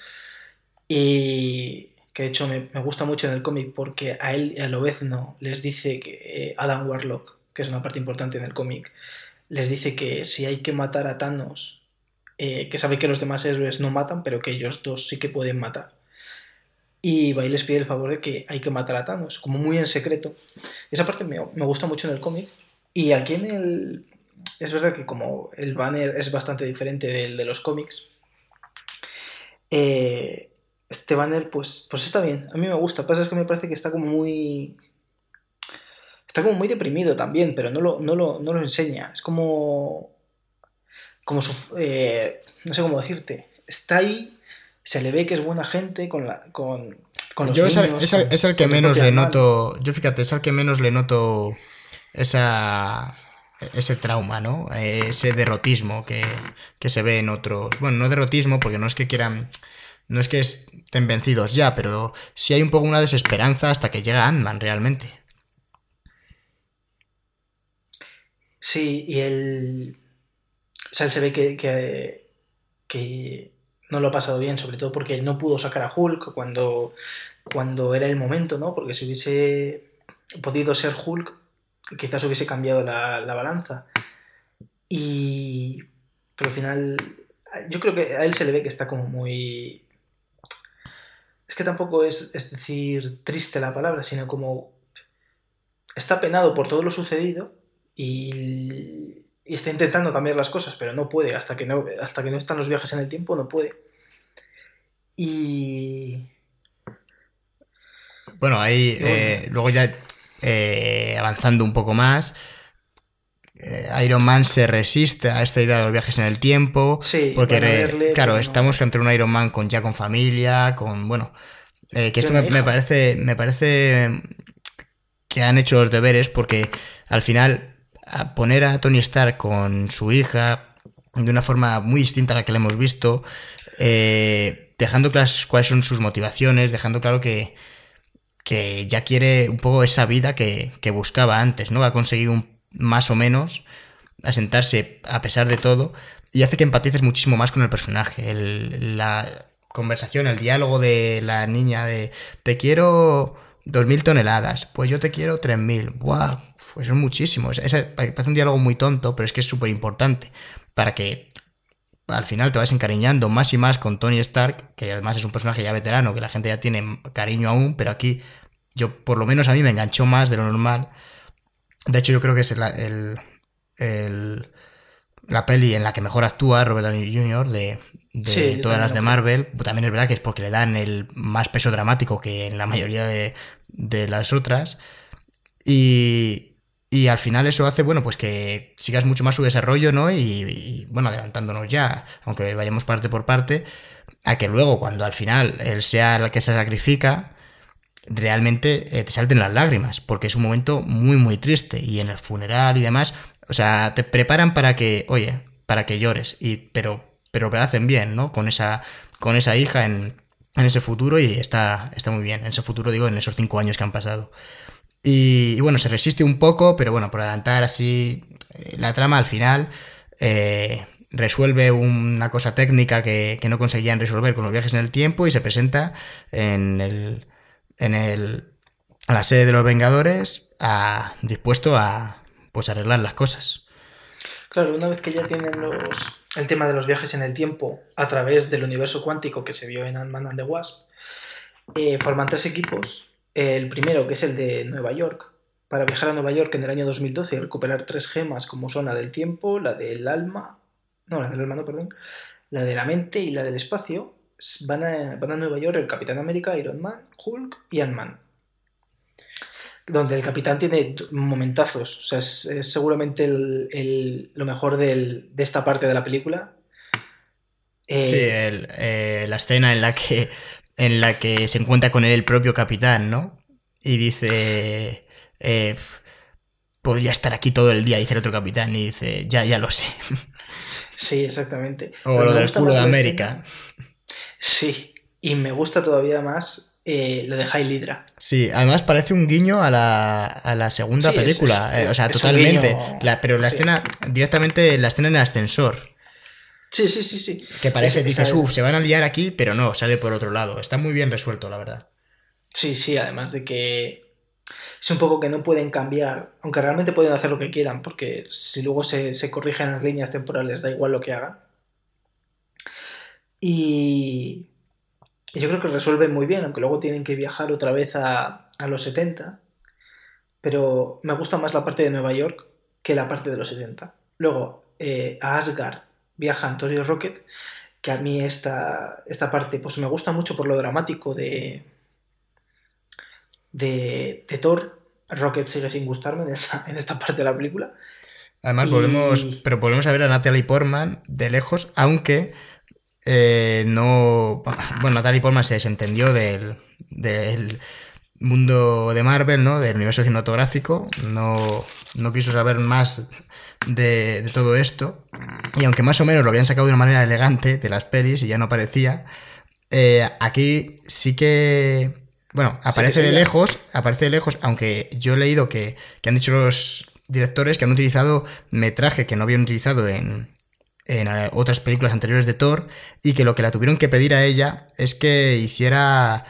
Y que de hecho me, gusta mucho en el cómic porque a él y a no les dice que eh, Adam Warlock, que es una parte importante en el cómic, les dice que si hay que matar a Thanos, eh, que sabe que los demás héroes no matan, pero que ellos dos sí que pueden matar. Y va y les pide el favor de que hay que matar a Thanos, como muy en secreto. Esa parte me, me gusta mucho en el cómic. Y aquí en el, es verdad que como el banner es bastante diferente del de los cómics, eh, este banner pues, pues está bien, a mí me gusta, pasa es que me parece que está como muy... Está como muy deprimido también, pero no lo, no lo, enseña. Es como... Como su... Eh, no sé cómo decirte. Está ahí, se le ve que es buena gente con, la, con, con los
Yo es, el, que menos le noto... Yo fíjate, es el que menos le noto esa ese trauma, ¿no? Ese derrotismo que, se ve en otros. Bueno, no derrotismo, porque no es que quieran. No es que estén vencidos ya, pero sí hay un poco una desesperanza hasta que llega Ant-Man realmente.
Sí, y él. O sea, él se ve que, que, que no lo ha pasado bien, sobre todo porque él no pudo sacar a Hulk cuando, cuando era el momento, ¿no? Porque si hubiese podido ser Hulk, quizás hubiese cambiado la, balanza. Y. Pero al final. Yo creo que a él se le ve que está como muy. Es que tampoco es, es decir triste la palabra, sino como. Está penado por todo lo sucedido y, y está intentando cambiar las cosas, pero no puede. Hasta que no, hasta que no están los viajes en el tiempo, no puede. Y.
Bueno, ahí eh, luego ya eh, avanzando un poco más, eh, Iron Man se resiste a esta idea de los viajes en el tiempo. porque, claro, estamos entre un Iron Man con ya con familia, con, bueno, eh, que esto me, parece, me parece que han hecho los deberes porque al final poner a Tony Stark con su hija de una forma muy distinta a la que la hemos visto, eh, dejando claras cuáles son sus motivaciones, dejando claro que, que ya quiere un poco esa vida que, que buscaba antes, ¿no? Ha conseguido un, más o menos asentarse a pesar de todo y hace que empatices muchísimo más con el personaje. la conversación, el diálogo de la niña de te quiero 2.000 toneladas, pues yo te quiero 3.000. ¡Buah! Pues son muchísimos. parece un diálogo muy tonto, pero es que es súper importante para que al final te vas encariñando más y más con Tony Stark, que además es un personaje ya veterano, que la gente ya tiene cariño aún, pero aquí yo por lo menos a mí me enganchó más de lo normal. De hecho yo creo que es el, la peli en la que mejor actúa Robert Downey Jr. de, todas las de Marvel. También es verdad que es porque le dan el más peso dramático que en la mayoría de, de las otras. Y, y al final eso hace, bueno, pues que sigas mucho más su desarrollo, ¿no? Y, bueno, adelantándonos ya, aunque vayamos parte por parte, a que luego, cuando al final él sea el que se sacrifica, realmente eh, te salten las lágrimas, porque es un momento muy, muy triste. Y en el funeral y demás, o sea, te preparan para que, oye, para que llores, y, pero, pero lo hacen bien, ¿no? Con esa, con esa hija en, en ese futuro y está, está muy bien. En ese futuro, digo, en esos cinco años que han pasado. Y, bueno, se resiste un poco, pero bueno, por adelantar así eh, la trama al final. Eh, resuelve una cosa técnica que, no conseguían resolver con los viajes en el tiempo y se presenta en el, en el a la sede de los Vengadores dispuesto a pues arreglar las cosas.
Claro, una vez que ya tienen los, el tema de los viajes en el tiempo a través del universo cuántico que se vio en Ant-Man and the Wasp, eh, forman tres equipos el primero, que es el de Nueva York, para viajar a Nueva York en el año 2012 y recuperar tres gemas como son la del tiempo, la del alma, no, la del alma no, perdón, la de la mente y la del espacio, van a, van a Nueva York el Capitán América, Iron Man, Hulk y Ant-Man. Donde el capitán tiene momentazos, o sea, es, seguramente lo mejor de esta parte de la película.
sí, eh, la escena en la que en la que se encuentra con él el propio capitán, ¿no? Y dice, eh, podría estar aquí todo el día, dice el otro capitán, y dice, ya, ya lo sé.
Sí, exactamente.
O lo del escudo de América.
Sí, y me gusta todavía más eh, lo de High Hydra.
Sí, además parece un guiño a la, segunda película, eh, o sea, totalmente. pero la escena, directamente la escena en el ascensor.
Sí, sí, sí, sí.
Que parece, dices, uff, se van a liar aquí, pero no, sale por otro lado. Está muy bien resuelto, la verdad.
Sí, sí, además de que es un poco que no pueden cambiar, aunque realmente pueden hacer lo que quieran, porque si luego se, corrigen las líneas temporales, da igual lo que hagan. Y, yo creo que resuelven muy bien, aunque luego tienen que viajar otra vez a, a los 70. Pero me gusta más la parte de Nueva York que la parte de los 70. Luego, eh, a Asgard viaja Antonio Rocket, que a mí esta, esta parte pues me gusta mucho por lo dramático de, de, Thor. Rocket sigue sin gustarme en esta, en esta parte de la película.
Además, volvemos, pero volvemos a ver a Natalie Portman de lejos, aunque eh, no. Bueno, Natalie Portman se desentendió del, del mundo de Marvel, ¿no? Del universo cinematográfico. No, no quiso saber más de, todo esto. Y aunque más o menos lo habían sacado de una manera elegante de las pelis y ya no aparecía, eh, aquí sí que. Bueno, aparece de lejos, aparece de lejos, aunque yo he leído que, han dicho los directores que han utilizado metraje que no habían utilizado en, en otras películas anteriores de Thor y que lo que la tuvieron que pedir a ella es que hiciera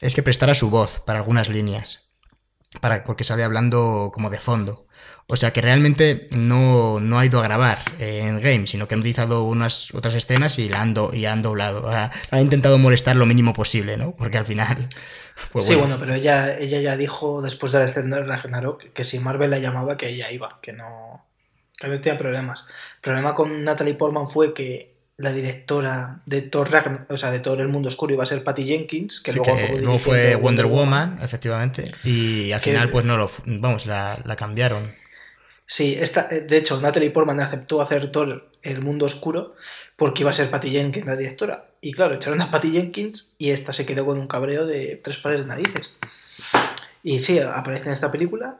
es que prestara su voz para algunas líneas para porque sale hablando como de fondo o sea que realmente no, ha ido a grabar en game, sino que han utilizado unas otras escenas y la han, y han doblado. Ha, intentado molestar lo mínimo posible, ¿no? Porque al final.
Pues sí, bueno, pero ella, ella ya dijo después de la escena de Ragnarok que si Marvel la llamaba que ella iba, que no, que no tenía problemas. El problema con Natalie Portman fue que la directora de Thor o sea, de Thor el mundo oscuro iba a ser Patty Jenkins, que
luego, fue Wonder, Woman, efectivamente, y al final pues no lo, vamos, la, la cambiaron.
Sí, esta, eh, de hecho, Natalie Portman aceptó hacer todo el mundo oscuro porque iba a ser Patty Jenkins la directora. Y claro, echaron a Patty Jenkins y esta se quedó con un cabreo de tres pares de narices. Y sí, aparece en esta película.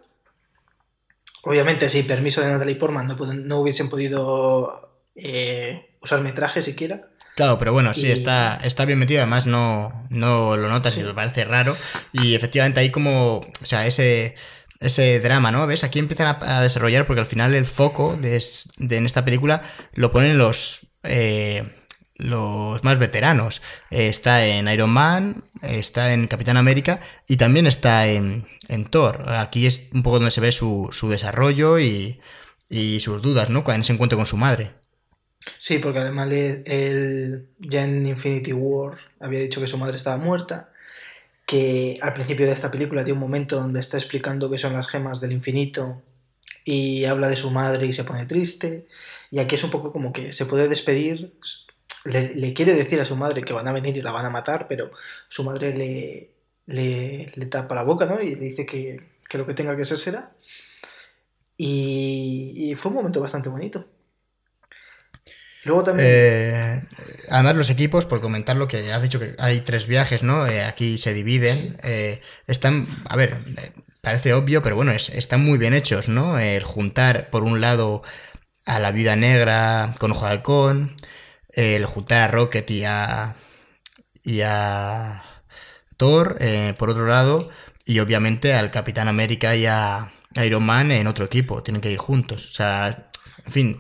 Obviamente, sin permiso de Natalie Portman no, no hubiesen podido eh, usar metraje siquiera.
Claro, pero bueno, sí, está, está bien metido, además no, no lo notas y me parece raro. Y efectivamente hay como, o sea, ese, ese drama, ¿no? ¿Ves? Aquí empiezan a, desarrollar porque al final el foco de, en esta película lo ponen los... Eh, los más veteranos. está en Iron Man, está en Capitán América y también está en, en Thor. Aquí es un poco donde se ve su, su desarrollo y, y, sus dudas, ¿no? En ese encuentro con su madre.
Sí, porque además él ya en Infinity War había dicho que su madre estaba muerta, que al principio de esta película tiene un momento donde está explicando que son las gemas del infinito y habla de su madre y se pone triste, y aquí es un poco como que se puede despedir, le, quiere decir a su madre que van a venir y la van a matar, pero su madre le, le, tapa la boca, ¿no? Y le dice que, lo que tenga que ser será. y fue un momento bastante bonito.
Luego también... Eh, además los equipos, por comentar lo que has dicho que hay tres viajes, ¿no? Eh, aquí se dividen. Eh, están, a ver, parece obvio, pero bueno, están muy bien hechos, ¿no? El juntar por un lado a la vida negra con ojo de halcón, el juntar a Rocket y a, y a Thor por otro lado, y obviamente al Capitán América y a Iron Man en otro equipo, tienen que ir juntos. O sea, en fin,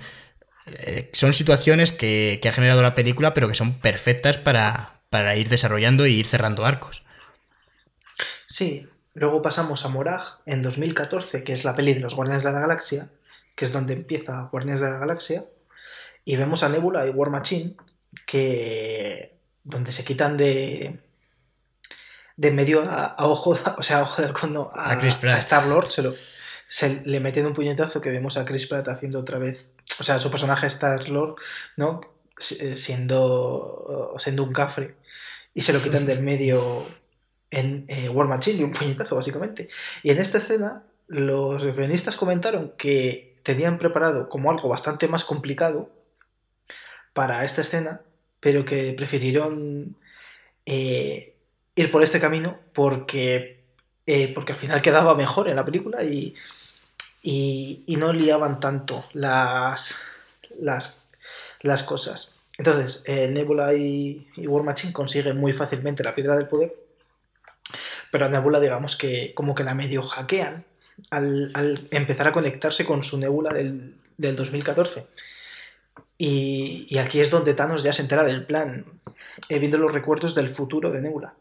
eh, son situaciones que, ha generado la película, pero que son perfectas para, ir desarrollando y ir cerrando arcos.
Sí, luego pasamos a Morag en 2014, que es la peli de los Guardianes de la Galaxia, que es donde empieza Guardianes de la Galaxia, y vemos a Nebula y War Machine, que donde se quitan de de medio a, ojo, o sea, a ojo del cono a, a, Star Lord, se, lo, se le meten un puñetazo que vemos a Chris Pratt haciendo otra vez o sea, su personaje Star-Lord, ¿no? Eh, siendo, siendo un cafre y se lo quitan del medio en eh, War Machine y un puñetazo, básicamente. Y en esta escena, los guionistas comentaron que tenían preparado como algo bastante más complicado para esta escena, pero que prefirieron eh, ir por este camino porque, porque al final quedaba mejor en la película y y, no liaban tanto las, las, cosas. Entonces, eh, Nebula y, War Machine consiguen muy fácilmente la piedra del poder, pero a Nebula digamos que como que la medio hackean al, empezar a conectarse con su Nebula del, 2014. Y, y, aquí es donde Thanos ya se entera del plan, viendo los recuerdos del futuro de Nebula.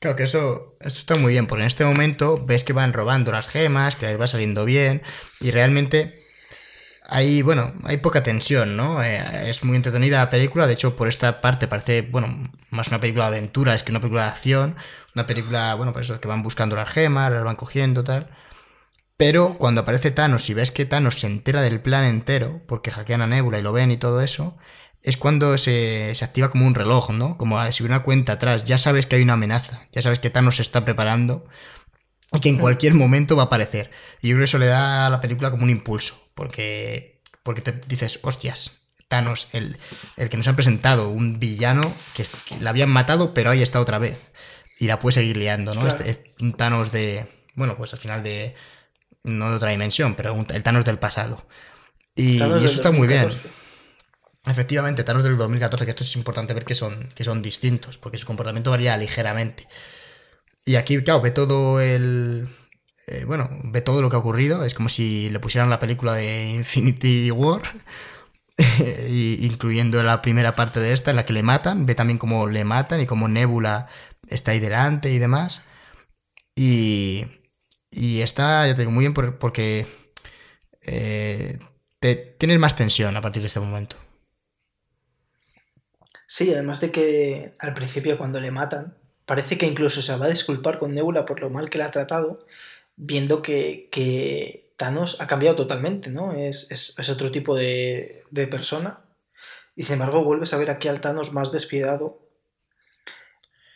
Claro que eso, esto está muy bien, porque en este momento ves que van robando las gemas, que les va saliendo bien, y realmente hay, bueno, hay poca tensión, ¿no? Eh, es muy entretenida la película, de hecho por esta parte parece, bueno, más una película de aventuras que una película de acción, una película, bueno, pues eso, que van buscando las gemas, las van cogiendo, tal. Pero cuando aparece Thanos y ves que Thanos se entera del plan entero, porque hackean a Nebula y lo ven y todo eso, es cuando se, activa como un reloj, ¿no? Como si hubiera una cuenta atrás. Ya sabes que hay una amenaza, ya sabes que Thanos se está preparando y que en cualquier momento va a aparecer. Y yo creo que eso le da a la película como un impulso, porque, porque te dices, hostias, Thanos, el, el que nos han presentado, un villano que, la habían matado, pero ahí está otra vez. Y la puede seguir liando, ¿no? Este, es un Thanos de, bueno, pues al final de, no de otra dimensión, pero el Thanos del pasado. Y, y eso está muy bien. Efectivamente, Thanos del 2014, que esto es importante ver que son, que son distintos, porque su comportamiento varía ligeramente. Y aquí, claro, ve todo el. Eh, bueno, ve todo lo que ha ocurrido. Es como si le pusieran la película de Infinity War, incluyendo la primera parte de esta, en la que le matan. Ve también cómo le matan y cómo Nebula está ahí delante y demás. Y, y está, ya te digo, muy bien porque eh, te, tienes más tensión a partir de este momento.
Sí, además de que al principio cuando le matan, parece que incluso se va a disculpar con Nebula por lo mal que le ha tratado, viendo que, Thanos ha cambiado totalmente, ¿no? Es, otro tipo de, persona. Y sin embargo vuelves a ver aquí al Thanos más despiadado.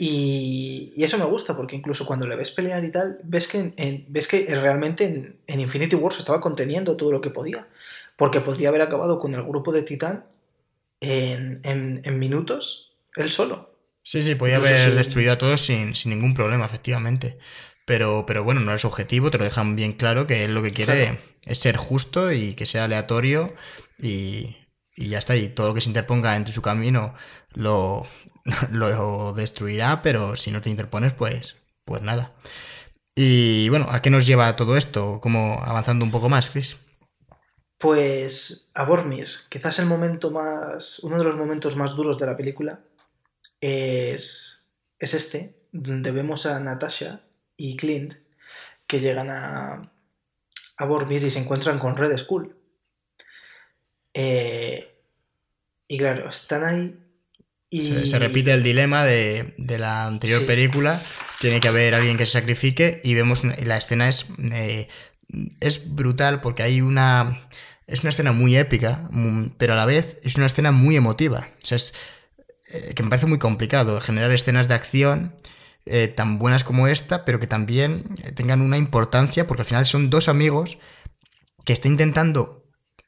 Y, eso me gusta, porque incluso cuando le ves pelear y tal, ves que, ves que realmente en, en Infinity War se estaba conteniendo todo lo que podía. Porque podría haber acabado con el grupo de Titán en, minutos, él solo.
Sí, sí, podía haber destruido a todos sin, ningún problema, efectivamente. Pero, pero bueno, no es objetivo, te lo dejan bien claro que él lo que quiere es ser justo y que sea aleatorio y, y ya está. Y todo lo que se interponga entre su camino lo, lo destruirá, pero si no te interpones, pues, pues nada. Y bueno, ¿a qué nos lleva todo esto? Como avanzando un poco más, Chris.
Pues a Bormir, quizás el momento más, uno de los momentos más duros de la película es, es este, donde vemos a Natasha y Clint que llegan a, a Bormir y se encuentran con Red Skull. Eh, y claro, están ahí y...
Se, repite el dilema de, la anterior película. Tiene que haber alguien que se sacrifique y vemos la escena es, eh, es brutal porque hay una... Es una escena muy épica, pero a la vez es una escena muy emotiva. O sea, es eh, que me parece muy complicado generar escenas de acción eh, tan buenas como esta, pero que también tengan una importancia, porque al final son dos amigos que están intentando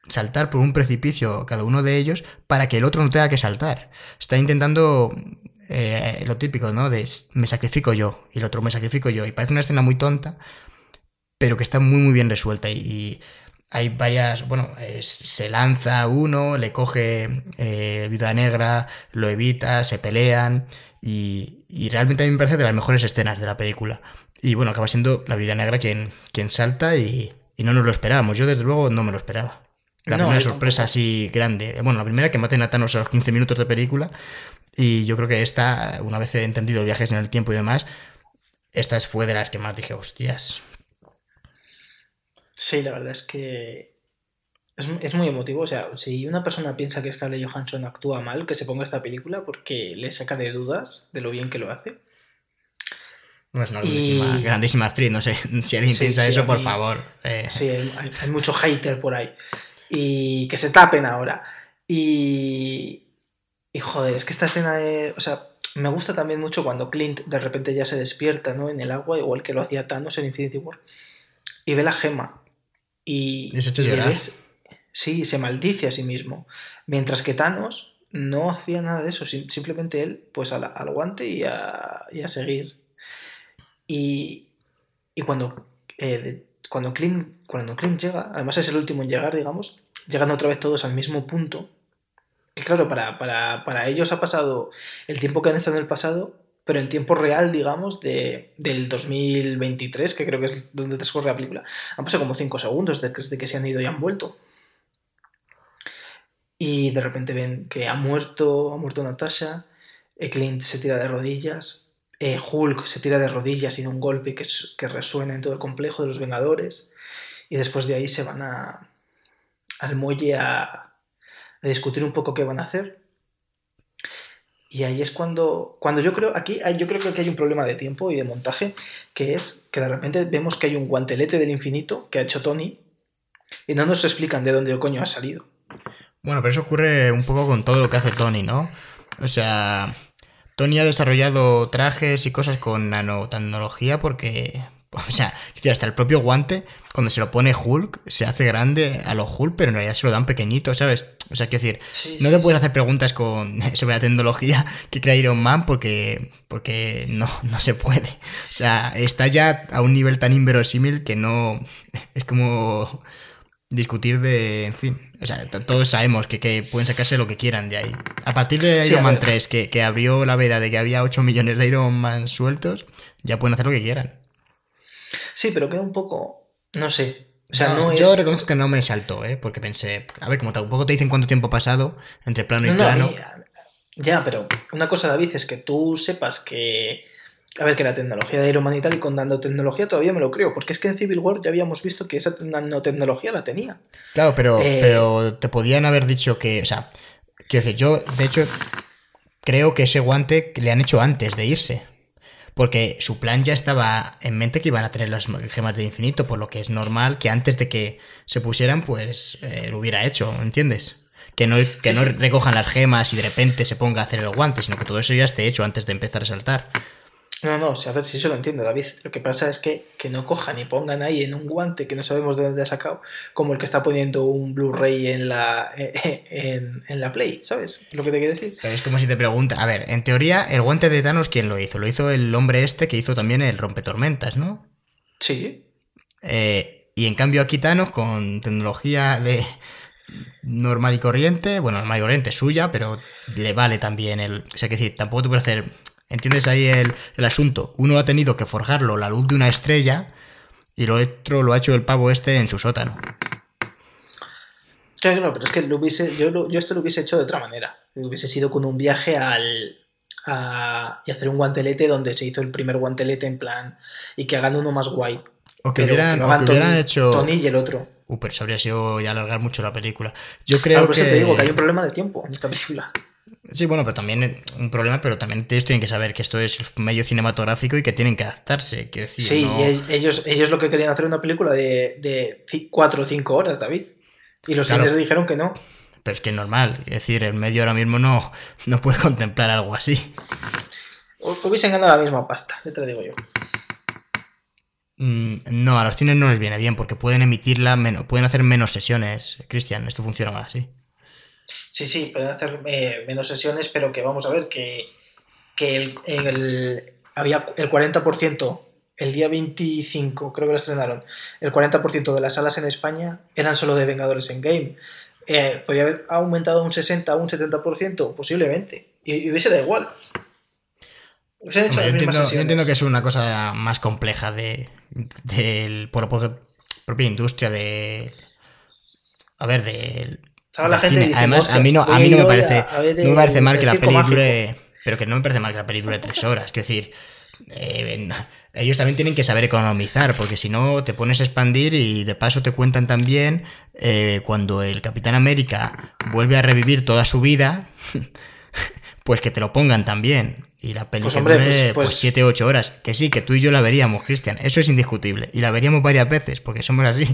saltar por un precipicio cada uno de ellos para que el otro no tenga que saltar. Está intentando eh, lo típico, ¿no? De me sacrifico yo y el otro me sacrifico yo. Y parece una escena muy tonta, pero que está muy muy bien resuelta. Y, hay varias, bueno, se lanza uno, le coge eh, Vida Negra, lo evita, se pelean y, y, realmente a mí me parece de las mejores escenas de la película. Y bueno, acaba siendo la Vida Negra quien, quien salta y, y no nos lo esperábamos. Yo desde luego no me lo esperaba. La primera sorpresa así grande. Bueno, la primera que maten a Thanos a los 15 minutos de película. Y yo creo que esta, una vez he entendido viajes en el tiempo y demás, esta fue de las que más dije, hostias.
Sí, la verdad es que es, muy emotivo. O sea, si una persona piensa que Scarlett Johansson actúa mal, que se ponga esta película porque le saca de dudas de lo bien que lo hace.
No es una grandísima, actriz, no sé. Si alguien piensa eso, por favor.
Eh. Sí, hay, hay, mucho hater por ahí y que se tapen ahora. Y, y joder, es que esta escena, o sea, me gusta también mucho cuando Clint de repente ya se despierta, ¿no? En el agua, igual que lo hacía Thanos en Infinity War, y ve la gema. Y,
y se echa llorar.
sí, se maldice a sí mismo. Mientras que Thanos no hacía nada de eso, simplemente él, pues al, al guante y a, y a, seguir. Y, y cuando eh, cuando Clint, cuando Clint llega, además es el último en llegar, digamos, llegan otra vez todos al mismo punto. Que claro, para, para, ellos ha pasado el tiempo que han estado en el pasado, pero en tiempo real, digamos, de, del 2023, que creo que es donde transcurre la película, han pasado como 5 segundos desde que se han ido y han vuelto. Y de repente ven que ha muerto, ha muerto Natasha, Clint se tira de rodillas, eh, Hulk se tira de rodillas y de un golpe que, resuena en todo el complejo de los Vengadores. Y después de ahí se van a, al muelle a, discutir un poco qué van a hacer. Y ahí es cuando, cuando yo creo, aquí yo creo que hay un problema de tiempo y de montaje, que es que de repente vemos que hay un guantelete del infinito que ha hecho Tony y no nos explican de dónde el coño ha salido.
Bueno, pero eso ocurre un poco con todo lo que hace Tony, ¿no? O sea, Tony ha desarrollado trajes y cosas con nanotecnología porque, o sea, hasta el propio guante, cuando se lo pone Hulk, se hace grande a los Hulk, pero en realidad se lo dan pequeñito, ¿sabes? O sea, quiero decir, no te puedes hacer preguntas con, sobre la tecnología que crea Iron Man porque, porque no, no se puede. O sea, está ya a un nivel tan inverosímil que no. Es como discutir de. En fin. O sea, todos sabemos que, pueden sacarse lo que quieran de ahí. A partir de Iron Man 3, que, abrió la veda de que había 8 millones de Iron Man sueltos, ya pueden hacer lo que quieran.
Sí, pero queda un poco. No sé. O sea,
no, yo reconozco que no me saltó, ¿eh? Porque pensé, a ver, como tampoco te dicen cuánto tiempo ha pasado entre plano y plano.
ya, pero una cosa, David, es que tú sepas que a ver, que la tecnología de Iron Man y tal, y con nanotecnología todavía me lo creo, porque es que en Civil War ya habíamos visto que esa nanotecnología la tenía.
Claro, pero, eh, pero te podían haber dicho que, o sea, quiero decir, yo, de hecho, creo que ese guante le han hecho antes de irse. Porque su plan ya estaba en mente que iban a tener las gemas de infinito, por lo que es normal que antes de que se pusieran, pues eh, lo hubiera hecho, ¿entiendes? Que no, que no recojan las gemas y de repente se ponga a hacer el guante, sino que todo eso ya esté hecho antes de empezar a saltar.
No, no, a ver si eso lo entiendo, David. Lo que pasa es que, que no cojan y pongan ahí en un guante que no sabemos de dónde ha sacado, como el que está poniendo un Blu-ray en la, en, la Play, ¿sabes? Lo que te quiero decir.
Es como si te pregunta, a ver, en teoría, el guante de Thanos, ¿quién lo hizo? Lo hizo el hombre este que hizo también el rompetormentas, ¿no?
Sí.
Eh, y en cambio aquí Thanos, con tecnología de, normal y corriente, bueno, normal y corriente suya, pero le vale también el... O sea, que decir, tampoco te puede hacer... ¿Entiendes ahí el, el asunto? Uno ha tenido que forjarlo la luz de una estrella y lo otro lo ha hecho el pavo este en su sótano.
Claro, pero es que lo hubiese, yo, yo esto lo hubiese hecho de otra manera. Hubiese sido con un viaje al, a, y hacer un guantelete donde se hizo el primer guantelete en plan y que hagan uno más guay.
O que hubieran, o que hubieran hecho.
Tony y el otro.
Uh, pero eso habría sido ya alargar mucho la película. Yo creo
Ah, por
que.
eso te digo que hay un problema de tiempo en esta película.
Sí, bueno, pero también un problema, pero también ellos tienen que saber que esto es medio cinematográfico y que tienen que adaptarse. Quiero decir,
Sí,
no-
ellos, ellos lo que querían hacer una película de, de 4 o 5 horas, David. Y los
Claro.
cines dijeron que no.
Pero es que es normal. Es decir, el medio ahora mismo no, no puede contemplar algo así.
Hubiesen ganado la misma pasta, ya te lo digo yo.
Mm, No, a los cines no les viene bien porque pueden emitirla, menos, pueden hacer menos sesiones. Cristian, esto funciona más así.
Sí, sí, pueden hacer eh, menos sesiones, pero que vamos a ver que, que el, había el 40%, el día 25, creo que lo estrenaron, el 40% de las salas en España eran solo de Vengadores en Game. Eh, ¿Podría haber aumentado un 60 o un 70%? Posiblemente. Y, y hubiese da igual. Hubiesen hecho
Hombre, yo, entiendo, yo entiendo que es una cosa más compleja de, del- por la pro- propia industria de... A ver, de...
Estaba la
del
gente
cine.
diciendo,
Además, a mí no,
"Hostia,
a mí no me parece,
a- a ver
no me parece mal que la peli
mágico".
dure... Pero que no me parece mal que la peli dure tres horas. Quiero decir, eh, ellos también tienen que saber economizar, porque si no te pones a expandir y de paso te cuentan también eh, cuando el Capitán América vuelve a revivir toda su vida, pues que te lo pongan también. Y la peli
Pues,
que
hombre,
dure
pues-
pues, 7 8 horas. Que sí, que tú y yo la veríamos, Cristian. Eso es indiscutible. Y la veríamos varias veces, porque somos así.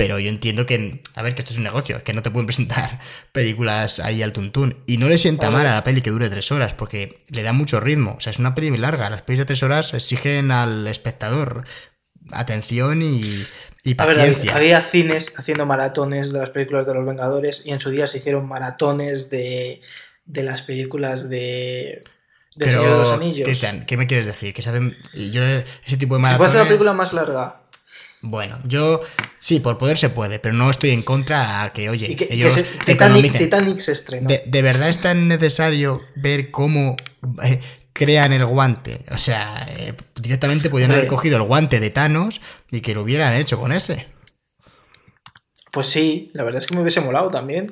Pero yo entiendo que, a ver, que esto es un negocio, que no te pueden presentar películas ahí al tuntún. Y no le sienta mal a la peli que dure tres horas, porque le da mucho ritmo. O sea, es una peli muy larga. Las pelis de tres horas exigen al espectador atención y, y
A ver,
paciencia.
había cines haciendo maratones de las películas de los Vengadores y en su día se hicieron maratones de, de las películas de, de Señor de los Anillos.
Cristian, ¿qué me quieres decir? Que se hacen. Y yo, ese tipo de
Se puede hacer una película más larga.
Bueno, yo sí, por poder se puede, pero no estoy en contra a que, oye,
Y que, que se- Titanic. Titanic se estrenó.
De, de verdad es tan necesario ver cómo eh, crean el guante. O sea, eh, directamente podrían haber cogido el guante de Thanos y que lo hubieran hecho con ese.
Pues sí, la verdad es que me hubiese molado también.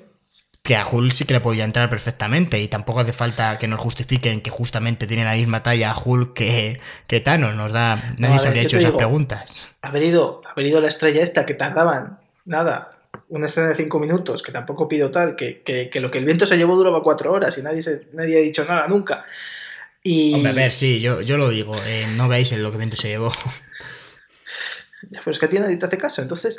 Que a Hulk sí que le podía entrar perfectamente y tampoco hace falta que nos justifiquen que justamente tiene la misma talla Hulk que, que Thanos. Nos da, nadie
ver,
se habría hecho esas
digo,
preguntas.
Haber ido, haber ido la estrella esta que tardaban, nada, una escena de cinco minutos, que tampoco pido tal, que, que- que lo que el viento se llevó duraba cuatro horas y nadie, se, nadie ha dicho nada nunca. Y,
Hombre, a ver, sí, yo, yo lo digo, eh, no veis el lo que viento se llevó.
Pero es que a ti nadie te hace caso, entonces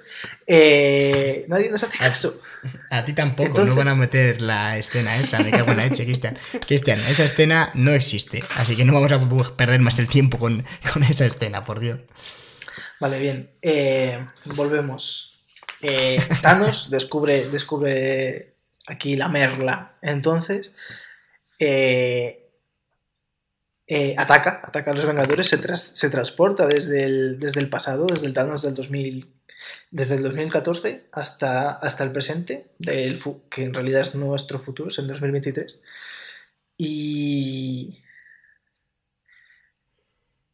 eh, nadie nos hace caso.
A ti tampoco,
Entonces-
no van a meter la escena esa, me cago en la leche, Cristian. Cristian, esa escena no existe, así que no vamos a perder más el tiempo con, con esa escena, por Dios.
Vale, bien. eh, volvemos. Eh, Thanos descubre, descubre aquí la merla. Entonces, eh, eh, ataca, ataca a los Vengadores, se, tras- se transporta desde el, desde el pasado, desde el Thanos del 2000, desde el 2014 hasta, hasta el presente, del que en realidad es nuestro futuro, es el 2023. Y...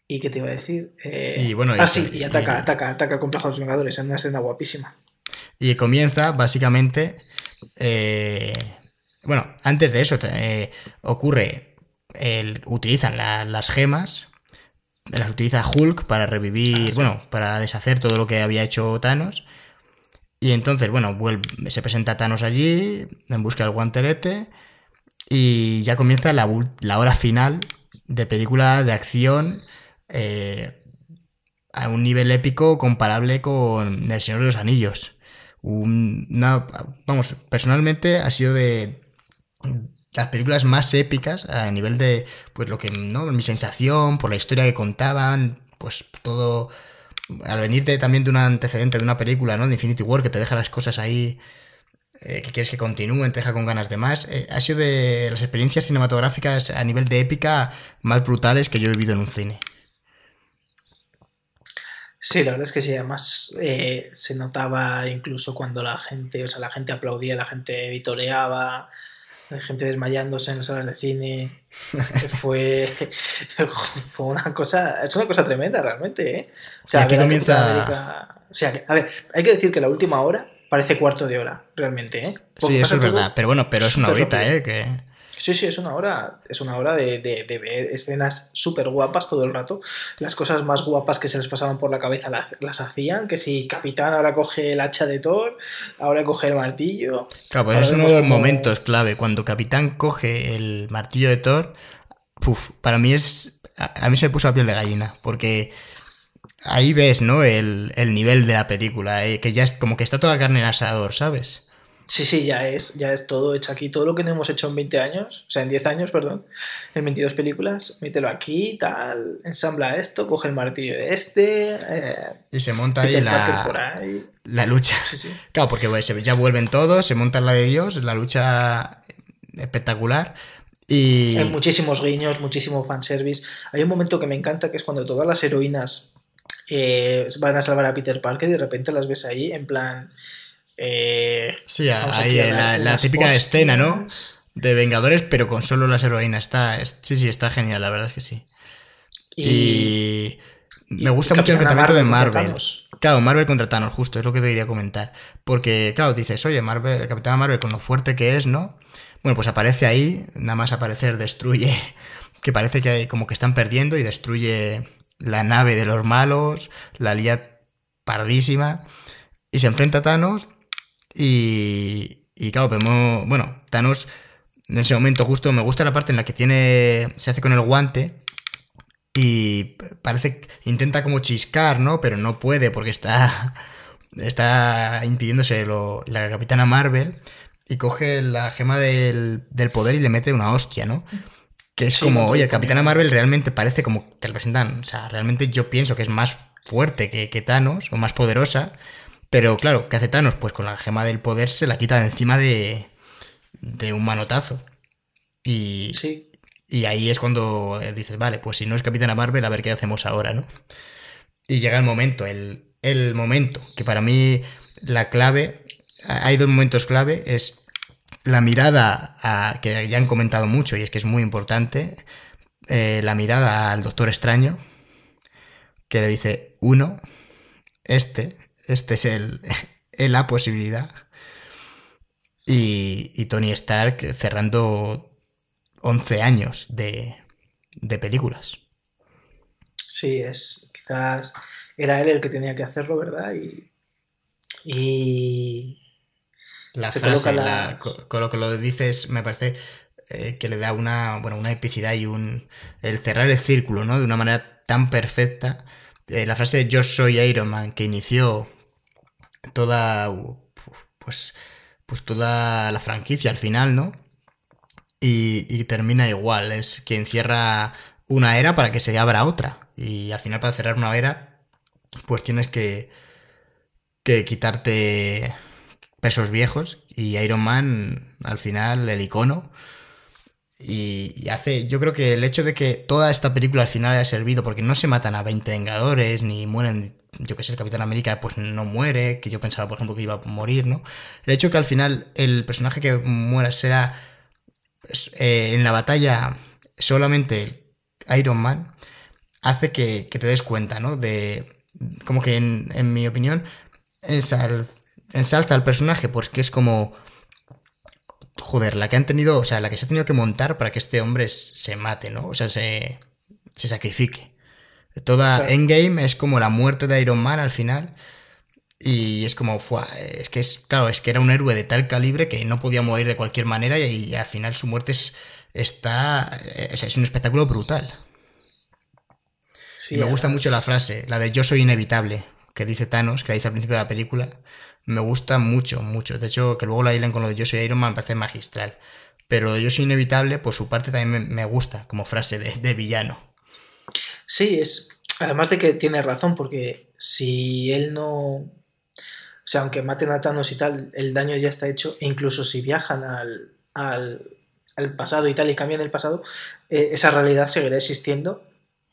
¿Y qué te iba a decir? Eh,
Y bueno,
ah, sí, y
y-
ataca,
y-
ataca, ataca el complejo de los Vengadores en una escena guapísima.
Y comienza, básicamente, eh, bueno, antes de eso eh, ocurre, el, utilizan la- las gemas, las utiliza Hulk para revivir, bueno, para deshacer todo lo que había hecho Thanos. Y entonces, bueno, vuelve, se presenta Thanos allí, en busca del guantelete, y ya comienza la, la hora final de película de acción eh, a un nivel épico comparable con El Señor de los Anillos. Una- vamos, personalmente ha sido de las películas más épicas a nivel de, pues lo que, ¿no? Mi sensación, por la historia que contaban, pues todo, al venir de- también de un antecedente de una película, ¿no? De Infinity War, que te deja las cosas ahí, eh, que quieres que continúen, te deja con ganas de más, eh, ha sido de las experiencias cinematográficas a nivel de épica más brutales que yo he vivido en un cine.
Sí, la verdad es que sí, además eh, se notaba incluso cuando la gente, o sea, la gente aplaudía, la gente vitoreaba, gente desmayándose en las salas de cine. fue, fue una cosa, es una cosa tremenda realmente, ¿eh? O sea,
aquí comienza...
América... O sea, a ver, hay que decir que la última hora parece cuarto de hora, realmente, ¿eh?
sí, eso es verdad, pero bueno, pero es una horita, ¿eh? Que...
Sí, sí, es una hora, es una hora de, de, ver escenas súper guapas todo el rato. Las cosas más guapas que se les pasaban por la cabeza las, hacían, que si Capitán ahora coge el hacha de Thor, ahora coge el martillo.
Claro, pues es uno de los momentos clave. Cuando Capitán coge el martillo de Thor, para mí es... A, mí se me puso la piel de gallina, porque ahí ves, ¿no? El, el nivel de la película, eh, que ya es como que está toda carne en asador, ¿sabes?
Sí, sí, ya es, ya es todo hecho aquí. Todo lo que no hemos hecho en 20 años, o sea, en 10 años, perdón, en 22 películas, mételo aquí, tal, ensambla esto, coge el martillo de este. Eh,
y se monta ahí la, la lucha. Sí, sí. Claro, porque ya vuelven todos, se monta la de Dios, la lucha espectacular. Y...
Hay muchísimos guiños, muchísimo fanservice. Hay un momento que me encanta que es cuando todas las heroínas eh, van a salvar a Peter Parker y de repente las ves ahí en plan eh,
sí, ahí la, típica escena, ¿no? De Vengadores, pero con solo las heroínas. Está, sí, sí, está genial, la verdad es que sí. Y, me gusta mucho el enfrentamiento de Marvel. Claro, Marvel contra Thanos, justo, es lo que te quería comentar. Porque, claro, dices, oye, Marvel, el Capitán Marvel, con lo fuerte que es, ¿no? Bueno, pues aparece ahí, nada más aparecer, destruye, que parece que hay, como que están perdiendo y destruye la nave de los malos, la lía pardísima, y se enfrenta a Thanos y, y claro, vemos, bueno, Thanos en ese momento justo me gusta la parte en la que tiene, se hace con el guante y parece, intenta como chiscar, ¿no? Pero no puede porque está, está impidiéndose la capitana Marvel y coge la gema del, poder y le mete una hostia, ¿no? Que es como, oye, Capitana Marvel realmente parece como te lo presentan, o sea, realmente yo pienso que es más fuerte que, que Thanos o más poderosa pero claro, ¿qué hace Thanos? Pues con la gema del poder se la quita de encima de, de un manotazo. Y,
sí.
y ahí es cuando dices, vale, pues si no es Capitana Marvel, a ver qué hacemos ahora, ¿no? Y llega el momento, el, el momento, que para mí la clave, hay dos momentos clave, es la mirada a, que ya han comentado mucho y es que es muy importante, eh, la mirada al Doctor Extraño, que le dice, uno, este, este es el, la posibilidad. Y, Tony Stark cerrando 11 años de, de películas.
Sí, es. Quizás era él el que tenía que hacerlo, ¿verdad? Y. y
la frase, con, lo que lo dices, me parece eh, que le da una, bueno, una epicidad y un. el cerrar el círculo, ¿no? De una manera tan perfecta. Eh, la frase de Yo soy Iron Man, que inició toda, pues, pues toda la franquicia al final, ¿no? Y, termina igual, es que encierra una era para que se abra otra. Y al final para cerrar una era, pues tienes que, que quitarte pesos viejos. Y Iron Man, al final, el icono. Y, y, hace, yo creo que el hecho de que toda esta película al final haya servido, porque no se matan a 20 Vengadores, ni mueren yo que sé, el Capitán América pues no muere, que yo pensaba, por ejemplo, que iba a morir, ¿no? El hecho que al final el personaje que muera será pues, eh, en la batalla solamente Iron Man hace que, te des cuenta, ¿no? De, como que en, mi opinión, ensalza al personaje porque es como... Joder, la que han tenido, o sea, la que se ha tenido que montar para que este hombre se mate, ¿no? O sea, se, se sacrifique. Toda Endgame es como la muerte de Iron Man al final. Y es como, fue, es que es, claro, es que era un héroe de tal calibre que no podía morir de cualquier manera y, al final su muerte es, está, es un espectáculo brutal. me gusta mucho la frase, la de yo soy inevitable, que dice Thanos, que la dice al principio de la película. Me gusta mucho, mucho. De hecho, que luego la hilen con lo de yo soy Iron Man me parece magistral. Pero yo soy inevitable, por su parte también me, gusta como frase de villano.
Sí, es. Además de que tiene razón, porque si él no. O sea, aunque maten a Thanos y tal, el daño ya está hecho. E incluso si viajan al, al, pasado y tal y cambian el pasado, eh, esa realidad seguirá existiendo.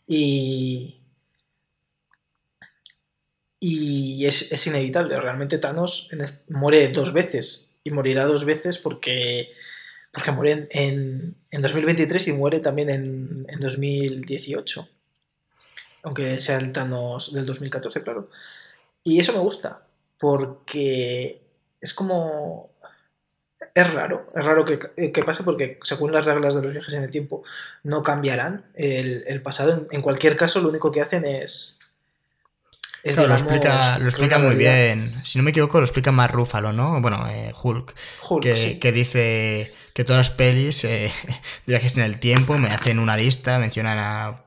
Y. Y es, inevitable. Realmente Thanos muere dos veces. Y morirá dos veces porque, porque muere en, en, 2023 y muere también en, en 2018. Aunque sea el Thanos del 2014, claro. Y eso me gusta. Porque es como es raro, es raro que, pase porque según las reglas de los viajes en el tiempo no cambiarán el, pasado. En, cualquier caso, lo único que hacen es...
lo explica, lo explica muy bien. Si no me equivoco, lo explica más Rúfalo, ¿no? Bueno, eh, Hulk. que, dice que todas las pelis eh, de viajes en el tiempo me hacen una lista, mencionan a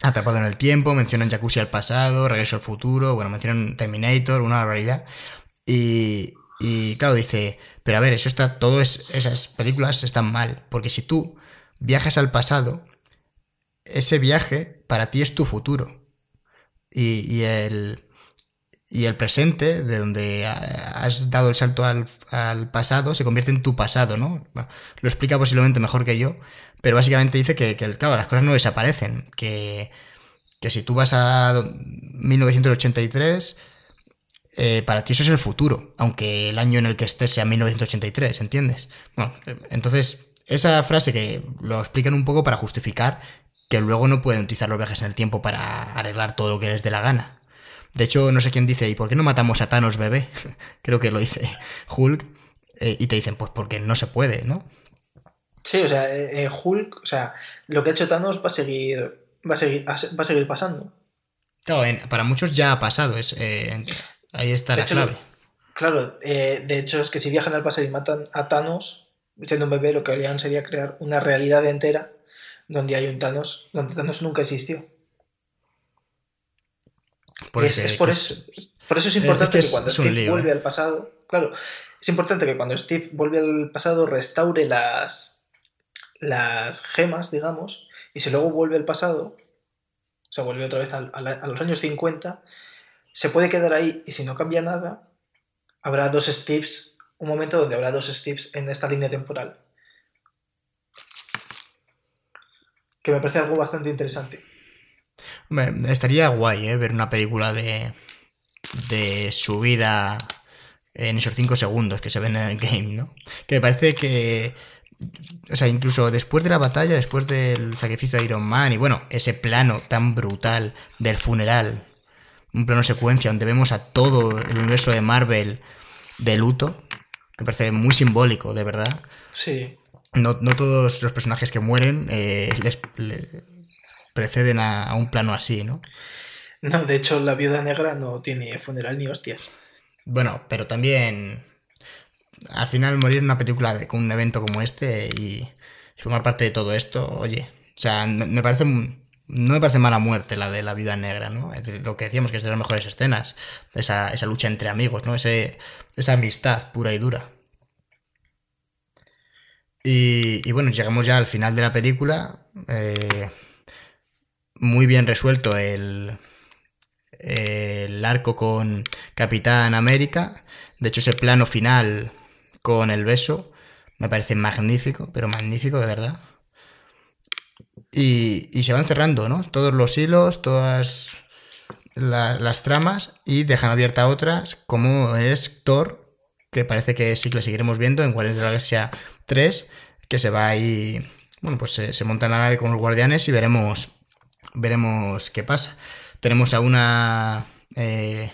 Atrapado en el tiempo, mencionan Jacuzzi al pasado, Regreso al futuro, bueno, mencionan Terminator, una barbaridad. Y, y claro, dice, pero a ver, eso está, todas esas películas están mal, porque si tú viajas al pasado, ese viaje para ti es tu futuro. Y, el, y el presente, de donde has dado el salto al, pasado, se convierte en tu pasado, ¿no? lo explica posiblemente mejor que yo, pero básicamente dice que, que claro, las cosas no desaparecen, que, que si tú vas a 1983 eh, para ti eso es el futuro, aunque el año en el que estés sea 1983, ¿entiendes? Bueno, entonces, esa frase que lo explican un poco para justificar que luego no pueden utilizar los viajes en el tiempo para arreglar todo lo que les dé la gana. De hecho, no sé quién dice, ¿y por qué no matamos a Thanos bebé? Creo que lo dice Hulk. Eh, y te dicen, pues porque no se puede, ¿no?
Sí, o sea, eh, Hulk, o sea, lo que ha hecho Thanos va a seguir, va a seguir, va a seguir pasando.
Claro, para muchos ya ha pasado. Es, Ahí está la clave.
Claro, eh, de hecho es que si viajan al pasado y matan a Thanos, siendo un bebé, lo que harían sería crear una realidad entera donde hay un Thanos, donde Thanos nunca existió. Por, es, por, eso, por eso es importante que, cuando Steve vuelve ¿eh? al pasado, claro, es importante que cuando Steve vuelve al pasado restaure las, las gemas, digamos, y si luego vuelve al pasado, o sea, vuelve otra vez a, a los años 50, se puede quedar ahí y si no cambia nada, habrá dos Steves, un momento donde habrá dos Steves en esta línea temporal. Que me parece algo bastante interesante.
estaría guay, ¿eh? Ver una película de, de su vida en esos 5 segundos que se ven en el game, ¿no? Que me parece que. O sea, incluso después de la batalla, después del sacrificio de Iron Man y bueno, ese plano tan brutal del funeral un plano secuencia donde vemos a todo el universo de Marvel de luto, que parece muy simbólico, de verdad.
Sí.
No, todos los personajes que mueren eh, les, preceden a, un plano así, ¿no?
No, de hecho la viuda negra no tiene funeral ni hostias.
Bueno, pero también al final morir en una película con un evento como este y formar parte de todo esto, oye, o sea, me parece no me parece mala muerte la de la vida negra, ¿no? Lo que decíamos que es de las mejores escenas, esa, esa lucha entre amigos, ¿no? Ese, esa amistad pura y dura. Y, bueno, llegamos ya al final de la película. Eh, muy bien resuelto el, el arco con Capitán América. De hecho, ese plano final con el beso me parece magnífico, pero magnífico de verdad. Y, se van cerrando, ¿no? Todos los hilos, todas las tramas y dejan abierta otras, como es Thor, que parece que sí que la seguiremos viendo en Guardianes de la Galaxia 3, que se va ahí, bueno, pues se, monta en la nave con los guardianes y veremos, veremos qué pasa. Tenemos a una... Eh,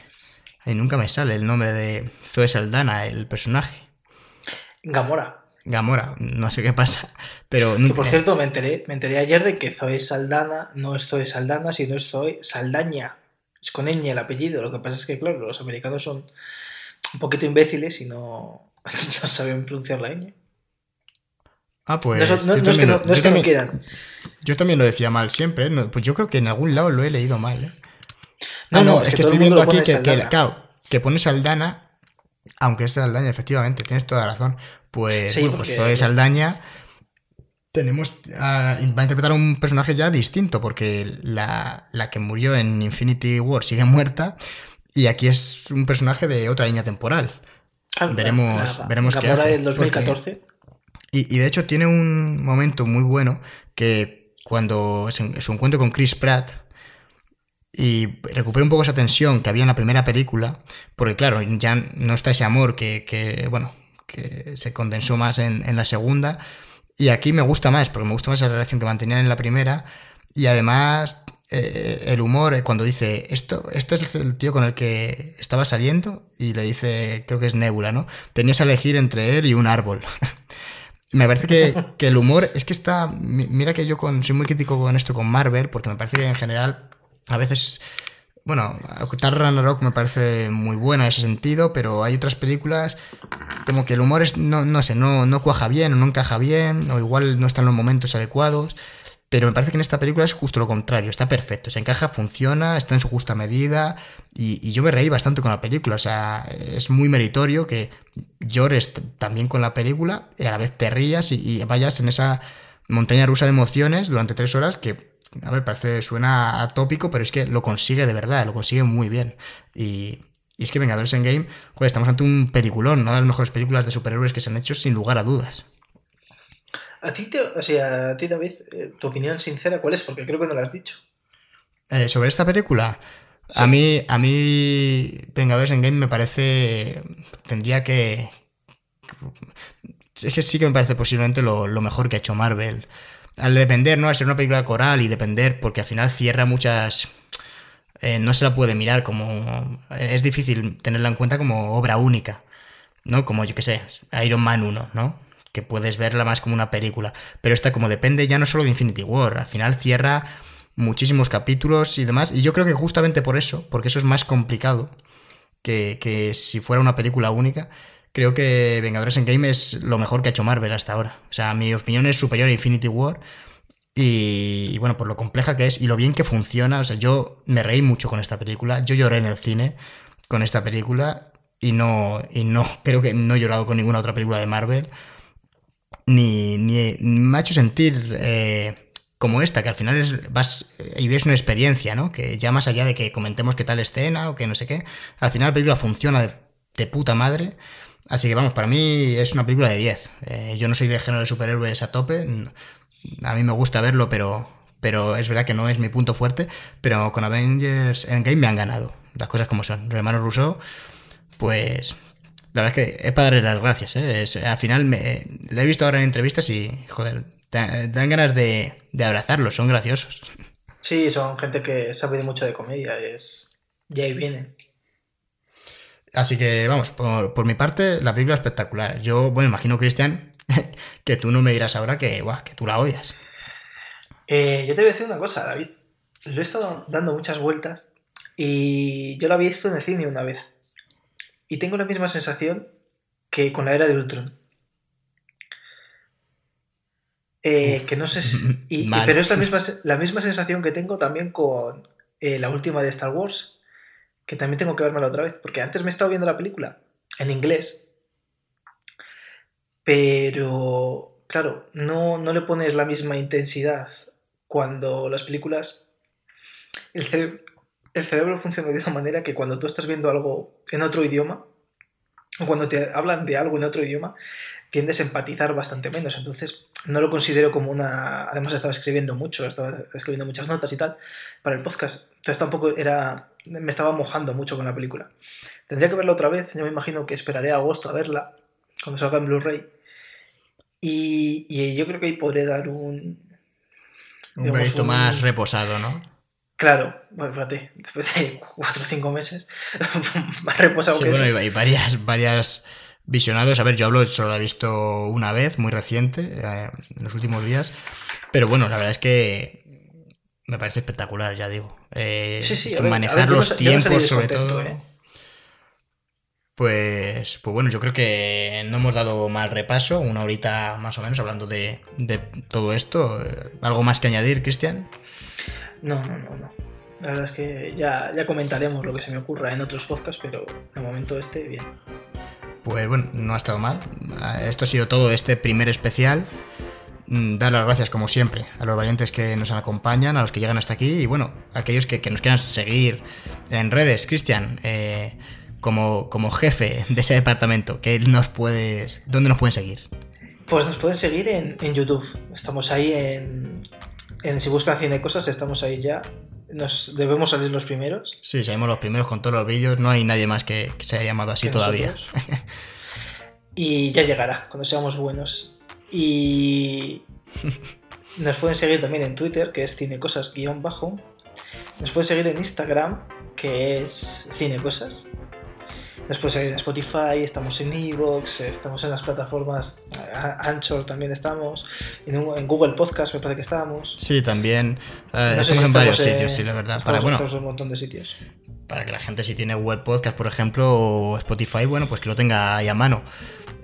nunca me sale el nombre de Zoe Saldana, el personaje.
Gamora.
Gamora, no sé qué pasa. Pero
por cierto, me enteré, me enteré ayer de que Zoe Saldana no es Zoe Saldana, sino es Zoe Saldaña. Es con ñ el apellido. Lo que pasa es que, claro, los americanos son un poquito imbéciles y no, no saben pronunciar la ñ.
Ah, pues. No, es que, no, quieran. Yo también lo decía mal siempre. pues yo creo que en algún lado lo he leído mal. ¿eh? No, no, es, que, estoy viendo aquí que, que, claro, que pone Saldana, aunque es Saldaña, efectivamente, tienes toda la razón. Pues, bueno, pues Zoe Saldaña tenemos va a interpretar a un personaje ya distinto, porque la, que murió en Infinity War sigue muerta, y aquí es un personaje de otra línea temporal. veremos veremos qué hace.
Del 2014.
Y, de hecho tiene un momento muy bueno que cuando su encuentro con Chris Pratt, y recupere un poco esa tensión que había en la primera película, porque claro, ya no está ese amor que, bueno, que se condensó más en, la segunda, y aquí me gusta más, porque me gusta más esa relación que mantenían en la primera, y además eh, el humor, eh, cuando dice, esto, este es el tío con el que estaba saliendo, y le dice, creo que es Nebula, ¿no? Tenías que elegir entre él y un árbol. me parece que, que, el humor es que está. Mira que yo con, soy muy crítico con esto con Marvel, porque me parece que en general a veces, bueno, Tar Ragnarok me parece muy buena en ese sentido, pero hay otras películas como que el humor es, no, no sé, no, no cuaja bien o no encaja bien, o igual no está en los momentos adecuados. Pero me parece que en esta película es justo lo contrario, está perfecto, se encaja, funciona, está en su justa medida y, yo me reí bastante con la película, o sea, es muy meritorio que llores también con la película y a la vez te rías y, vayas en esa montaña rusa de emociones durante tres horas que a ver, parece, suena atópico, pero es que lo consigue de verdad, lo consigue muy bien. Y, es que Vengadores en Game, joder, estamos ante un peliculón, una de las mejores películas de superhéroes que se han hecho sin lugar a dudas.
A ti, o sea, a ti David, eh, tu opinión sincera, ¿cuál es? Porque creo que no lo has dicho.
Eh, sobre esta película, a mí, a mí Vengadores en Game me parece, tendría que, es que sí que me parece posiblemente lo, lo mejor que ha hecho Marvel al depender, ¿no? Al ser una película coral y depender, porque al final cierra muchas... Eh, no se la puede mirar como... Es difícil tenerla en cuenta como obra única, ¿no? Como yo que sé, Iron Man 1, ¿no? Que puedes verla más como una película. Pero esta como depende ya no solo de Infinity War, al final cierra muchísimos capítulos y demás. Y yo creo que justamente por eso, porque eso es más complicado que, que si fuera una película única, creo que Vengadores en Game es lo mejor que ha hecho Marvel hasta ahora. O sea, mi opinión es superior a Infinity War. Y, bueno, por lo compleja que es y lo bien que funciona. O sea, yo me reí mucho con esta película. Yo lloré en el cine con esta película. Y no, y no, creo que no he llorado con ninguna otra película de Marvel. Ni, ni me ha hecho sentir eh, como esta, que al final es, vas y ves una experiencia, ¿no? Que ya más allá de que comentemos qué tal escena o que no sé qué, al final la película funciona de, puta madre. Así que vamos, para mí es una película de 10. Eh, yo no soy de género de superhéroes a tope. A mí me gusta verlo, pero, pero es verdad que no es mi punto fuerte. Pero con Avengers Endgame me han ganado. Las cosas como son. Los hermanos Russo, pues. La verdad es que es para darle las gracias. ¿eh? al final me, le he visto ahora en entrevistas y, joder, dan ganas de, de abrazarlos. Son graciosos.
Sí, son gente que sabe mucho de comedia. Es, y ahí vienen.
Así que vamos, por, mi parte, la película es espectacular. Yo, bueno, imagino, Cristian, que tú no me dirás ahora que, que tú la odias.
Eh, yo te voy a decir una cosa, David. Lo he estado dando muchas vueltas y yo la había visto en el cine una vez. Y tengo la misma sensación que con la era de Ultron. Eh, que no sé si. pero es la misma, la misma sensación que tengo también con eh, la última de Star Wars que también tengo que vermela otra vez, porque antes me he estado viendo la película en inglés, pero claro, no, no le pones la misma intensidad cuando las películas... El, el cerebro funciona de esa manera que cuando tú estás viendo algo en otro idioma, o cuando te hablan de algo en otro idioma, tiendes a empatizar bastante menos. Entonces, no lo considero como una. Además, estaba escribiendo mucho, estaba escribiendo muchas notas y tal para el podcast. Entonces, tampoco era me estaba mojando mucho con la película. Tendría que verla otra vez, yo me imagino que esperaré a agosto a verla, cuando salga en Blu-ray. Y, yo creo que ahí podré dar un...
Un proyecto más reposado, ¿no?
Claro, bueno, fíjate, después de cuatro o cinco meses, más reposado
sí, bueno, hay varias, varias visionados. A ver, yo hablo, solo la he visto una vez, muy reciente, eh, en los últimos días. Pero bueno, la verdad es que me parece espectacular, ya digo. Eh, manejar los tiempos, sobre todo. ¿eh? Pues, pues bueno, yo creo que no hemos dado mal repaso, una horita más o menos hablando de, todo esto. ¿Algo más que añadir, Cristian?
No, no, no, no. La verdad es que ya, ya comentaremos lo que se me ocurra en otros podcasts, pero de momento este, bien.
Pues bueno, no ha estado mal. Esto ha sido todo este primer especial. Mm, dar las gracias como siempre a los valientes que nos acompañan, a los que llegan hasta aquí y bueno, a aquellos que, nos quieran seguir en redes. Cristian, eh, como, como jefe de ese departamento, ¿qué nos puedes, ¿dónde nos pueden seguir?
Pues nos pueden seguir en, YouTube. Estamos ahí en, en Si Buscan Cine Cosas, estamos ahí ya. nos debemos salir los primeros.
Sí, salimos los primeros con todos los vídeos. No hay nadie más que, que se haya llamado así todavía.
y ya llegará, cuando seamos buenos. Y nos pueden seguir también en Twitter, que es cinecosas-bajo. Nos pueden seguir en Instagram, que es cinecosas. Seguir en Spotify, estamos en Evox, estamos en las plataformas Anchor también estamos, en, un- en Google Podcast me parece que estamos.
Sí, también. eh,
No
estamos
si
en varios sitios, sí, la verdad. Para, bueno,
en un montón de sitios.
para que la gente si tiene web podcast, por ejemplo, o Spotify, bueno, pues que lo tenga ahí a mano.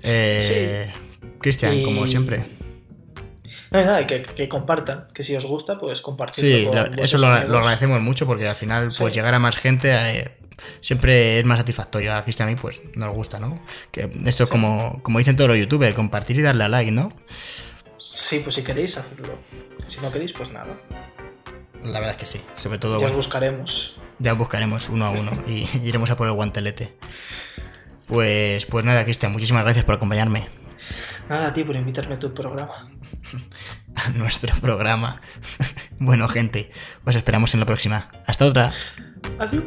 Eh, Cristian,
Y-
como siempre.
No hay nada, que, que compartan, que si os gusta, pues compartir.
Sí, la- eso lo, lo agradecemos mucho porque al final, pues
Sí.
llegar a más gente eh, siempre es más satisfactorio. A Cristian y a mí, pues nos gusta, ¿no? Que esto es como, como dicen todos los youtubers, compartir y darle a like, ¿no?
Sí, pues si queréis, hacedlo. Si no queréis, pues nada.
La verdad es que sí. Sobre todo,
Ya
bueno,
buscaremos.
ya buscaremos uno a uno y iremos a por el guantelete. Pues, pues nada, Cristian, muchísimas gracias por acompañarme
Nada, a ti por invitarme a tu programa.
a nuestro programa. bueno, gente, os esperamos en la próxima. Hasta otra.
Adiós.